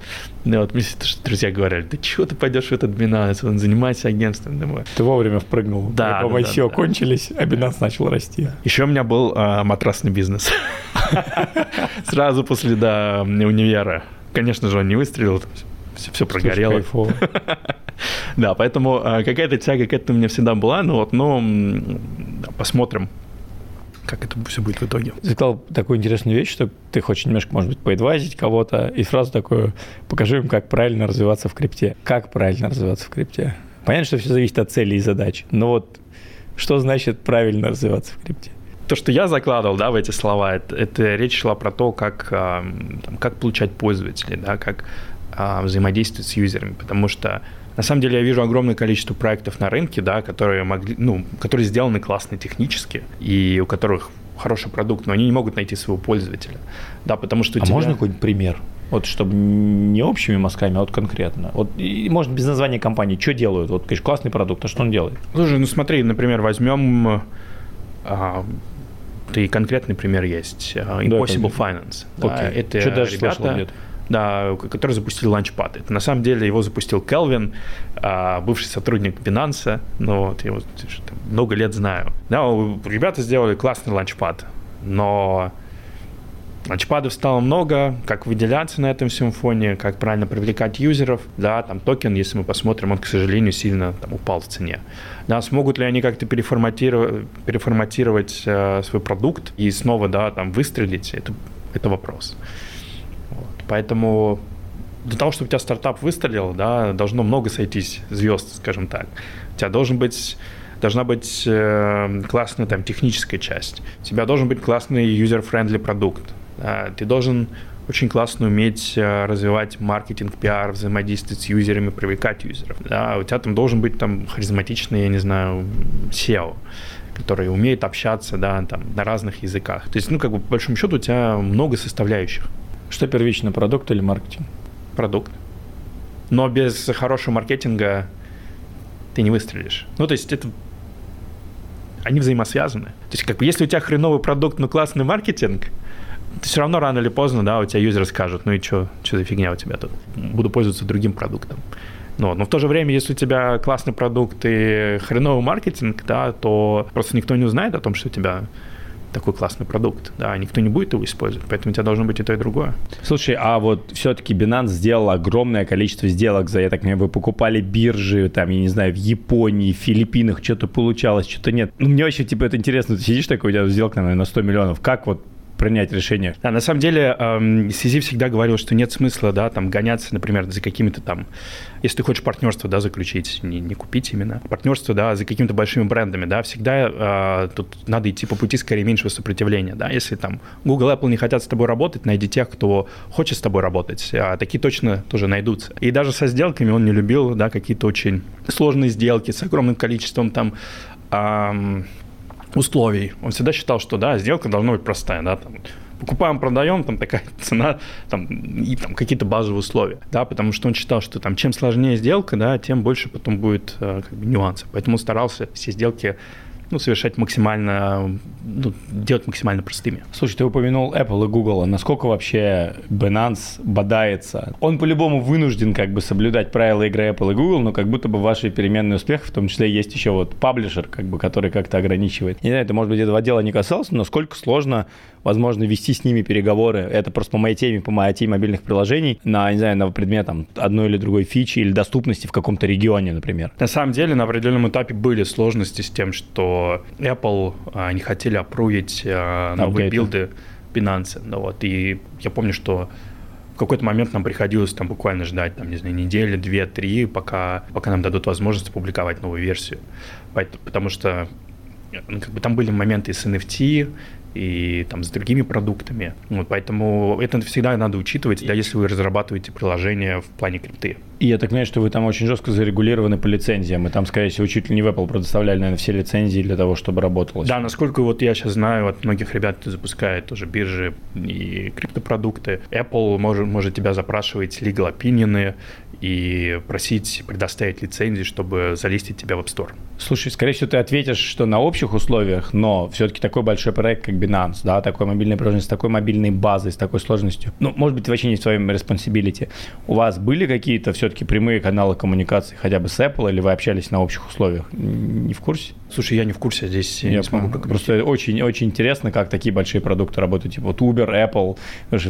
Speaker 2: Ну, вот мне друзья говорили, да чего ты пойдешь в этот Binance, он занимается агентством. Думаю.
Speaker 1: Ты вовремя впрыгнул.
Speaker 2: Да.
Speaker 1: По да, ICO да, кончились, а Binance начал расти.
Speaker 2: Еще у меня был а, матрасный бизнес. Сразу после, да, универа. Конечно же, он не выстрелил, все, все прогорело. Да, поэтому а, какая-то тяга к этому у меня всегда была, ну вот, но посмотрим, как это все будет в итоге.
Speaker 1: Ты сказал такую интересную вещь, что ты хочешь немножко, может быть, поэдвайзить кого-то, и сразу такое, покажи им, как правильно развиваться в крипте. Как правильно развиваться в крипте? Понятно, что все зависит от целей и задач, но вот что значит правильно развиваться в крипте?
Speaker 2: То, что я закладывал, да, в эти слова, это, это речь шла про то, как, там, как получать пользователей, да, как а, взаимодействовать с юзерами, потому что на самом деле я вижу огромное количество проектов на рынке, да, которые могли, ну, которые сделаны классно технически и у которых хороший продукт, но они не могут найти своего пользователя, да, потому что.
Speaker 1: А тебя... можно какой-нибудь пример? Вот чтобы не общими мазками, а вот конкретно. Вот, и, может, без названия компании. Что делают? Вот, конечно, классный продукт, а что он делает?
Speaker 2: Слушай, ну смотри, например, возьмем а, и конкретный пример есть. Uh, Impossible да, Finance.
Speaker 1: Да,
Speaker 2: это Что даже ребята, да, который запустил Launchpad. Это на самом деле его запустил Келвин, а, бывший сотрудник Binance. Ну, вот, я там, много лет знаю. Да, ребята сделали классный Launchpad, но Ланчпадов стало много, как выделяться на этом всем фоне, как правильно привлекать юзеров. Да, там токен, если мы посмотрим, он, к сожалению, сильно там, упал в цене. Да, смогут ли они как-то переформатировать, переформатировать э, свой продукт и снова, да, там, выстрелить, это, это вопрос. Вот. Поэтому для того, чтобы у тебя стартап выстрелил, да, должно много сойтись звезд, скажем так. У тебя должен быть должна быть э, классная там техническая часть. У тебя должен быть классный user-friendly продукт. А, ты должен очень классно уметь а, развивать маркетинг, пиар, взаимодействовать с юзерами, привлекать юзеров. Да? У тебя там должен быть там харизматичный, я не знаю, SEO, который умеет общаться да, там, на разных языках. То есть, ну, как бы, по большому счету, у тебя много составляющих.
Speaker 1: Что первично, продукт или маркетинг?
Speaker 2: Продукт. Но без хорошего маркетинга ты не выстрелишь. Ну, то есть это они взаимосвязаны. То есть, как бы, если у тебя хреновый продукт, но классный маркетинг – все равно рано или поздно, да, у тебя юзер скажет, ну и что, что за фигня у тебя тут? Буду пользоваться другим продуктом. Но, но в то же время, если у тебя классный продукт и хреновый маркетинг, да, то просто никто не узнает о том, что у тебя такой классный продукт, да, никто не будет его использовать, поэтому у тебя должно быть и то, и другое.
Speaker 1: Слушай, а вот все-таки Binance сделал огромное количество сделок за, я так понимаю, вы покупали биржи, там, я не знаю, в Японии, в Филиппинах, что-то получалось, что-то нет. Ну, мне вообще, типа, это интересно, ты сидишь такой, у тебя сделка, наверное, на 100 миллионов, как вот принять решение.
Speaker 2: Да, на самом деле, эм, Сизи всегда говорил, что нет смысла, да, там, гоняться, например, за какими-то там, если ты хочешь партнерство, да, заключить, не, не купить именно, партнерство, да, за какими-то большими брендами, да, всегда э, тут надо идти по пути скорее меньшего сопротивления, да, если там Google, Apple не хотят с тобой работать, найди тех, кто хочет с тобой работать, а такие точно тоже найдутся. И даже со сделками он не любил, да, какие-то очень сложные сделки с огромным количеством там эм, условий. Он всегда считал, что да, сделка должна быть простая, да, там, покупаем, продаем, там такая цена, там, и там какие-то базовые условия, да, потому что он считал, что там чем сложнее сделка, да, тем больше потом будет э, как бы, нюансов. Поэтому он старался все сделки ну, совершать максимально, ну, делать максимально простыми.
Speaker 1: Слушай, ты упомянул Apple и Google. Насколько вообще Binance бодается? Он по-любому вынужден как бы соблюдать правила игры Apple и Google, но как будто бы ваши переменные успехи, в том числе есть еще вот паблишер, как бы, который как-то ограничивает. Не знаю, это, может быть, этого дела не касался, но насколько сложно возможно, вести с ними переговоры. Это просто по моей теме, по моей теме мобильных приложений на, не знаю, на предмет там, одной или другой фичи или доступности в каком-то регионе, например.
Speaker 2: На самом деле, на определенном этапе были сложности с тем, что Apple а, не хотели опруить а, новые Update. билды Binance. Ну, вот, и я помню, что в какой-то момент нам приходилось там буквально ждать, там, не знаю, недели, две, три, пока, пока нам дадут возможность опубликовать новую версию. Потому что ну, как бы там были моменты с NFT, и там с другими продуктами. Вот, поэтому это всегда надо учитывать, да, если вы разрабатываете приложение в плане крипты.
Speaker 1: И я так понимаю, что вы там очень жестко зарегулированы по лицензиям, и там, скорее всего, чуть ли не в Apple предоставляли, наверное, все лицензии для того, чтобы работало.
Speaker 2: Да, насколько вот я сейчас знаю от многих ребят, запускает тоже биржи и криптопродукты, Apple может, может тебя запрашивать legal opinion и просить предоставить лицензии, чтобы залистить тебя в App Store.
Speaker 1: Слушай, скорее всего, ты ответишь, что на общих условиях, но все-таки такой большой проект, как Binance, да, такой мобильный приложение с такой мобильной базой, с такой сложностью, ну, может быть, вообще не в своем responsibility. У вас были какие-то все-таки прямые каналы коммуникации хотя бы с Apple, или вы общались на общих условиях? Не в курсе?
Speaker 2: Слушай, я не в курсе, здесь я не смогу
Speaker 1: как Просто очень-очень интересно, как такие большие продукты работают, типа вот Uber, Apple.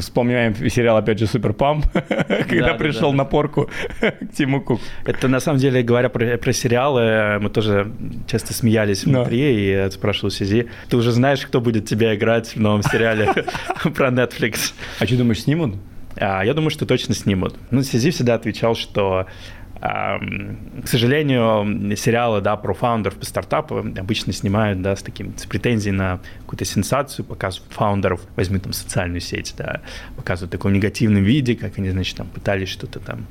Speaker 1: Вспоминаем сериал, опять же, Super Pumped, когда пришел на порку к Тиму Кук.
Speaker 2: Это, на самом деле, говоря про, про сериалы, мы тоже часто смеялись внутри, и спрашивал CZ, ты уже знаешь, кто будет тебя играть в новом сериале про Netflix?
Speaker 1: А что думаешь, снимут?
Speaker 2: А, я думаю, что точно снимут. Ну, CZ всегда отвечал, что к сожалению, сериалы да, про фаундеров по стартапу обычно снимают да, с, таким, с претензией на какую-то сенсацию, показывают фаундеров, возьми там социальную сеть, да, показывают в таком негативном виде, как они, значит, там пытались что-то там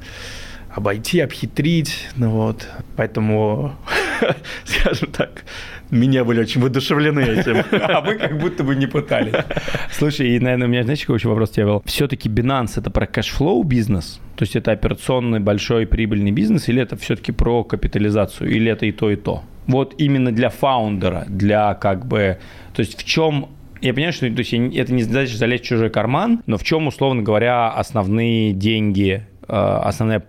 Speaker 2: обойти, обхитрить, ну вот, поэтому, скажем так, мы не были очень воодушевлены этим.
Speaker 1: А мы как будто бы не пытались. Слушай, и, наверное, у меня, знаешь, какой еще вопрос тебе был? Все-таки Binance это про cash flow бизнес? То есть это операционный большой прибыльный бизнес или это все-таки про капитализацию? Или это и то, и то? Вот именно для фаундера, для как бы... То есть в чем я понимаю, что то есть, это не задача залезть в чужой карман, но в чем, условно говоря, основные деньги, э, основная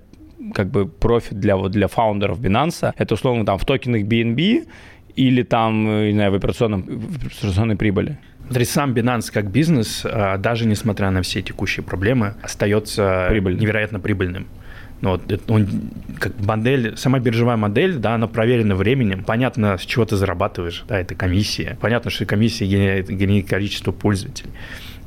Speaker 1: как бы профит для, вот, для фаундеров Binance, это условно там в токенах BNB или там, э, не знаю, в, операционном, в операционной прибыли?
Speaker 2: Смотри, сам Binance как бизнес, а, даже несмотря на все текущие проблемы, остается Прибыльным. невероятно прибыльным. Ну, вот, он, как модель, сама биржевая модель, да, она проверена временем. Понятно, с чего ты зарабатываешь, да, это комиссия. Понятно, что комиссия генерирует, генерирует количество пользователей.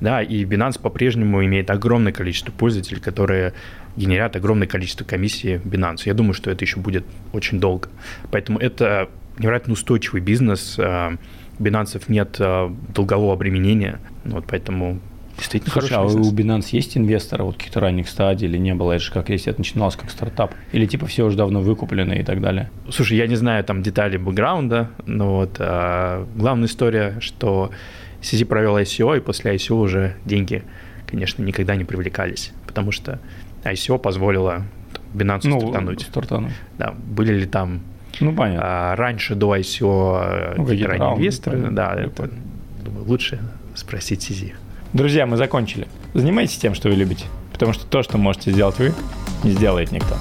Speaker 2: Да, и Binance по-прежнему имеет огромное количество пользователей, которые генерят огромное количество комиссий Binance. Я думаю, что это еще будет очень долго. Поэтому это невероятно устойчивый бизнес. А, Binance нет а, долгового обременения. Вот поэтому действительно
Speaker 1: Слушай, а бизнес. у Binance есть инвесторы вот каких-то ранних стадий или не было? Это же как если это начиналось как стартап? Или типа все уже давно выкуплены и так далее?
Speaker 2: Слушай, я не знаю там детали бэкграунда, но вот а, главная история, что CZ провел ICO, и после ICO уже деньги, конечно, никогда не привлекались, потому что ICO позволило Binance ну, стартануть.
Speaker 1: стартануть.
Speaker 2: Да, были ли там
Speaker 1: ну, понятно.
Speaker 2: А, раньше до ICO ну, ранние инвесторы, понятно. да, это, думаю, лучше спросить Сизи.
Speaker 1: Друзья, мы закончили. Занимайтесь тем, что вы любите, потому что то, что можете сделать вы, не сделает никто.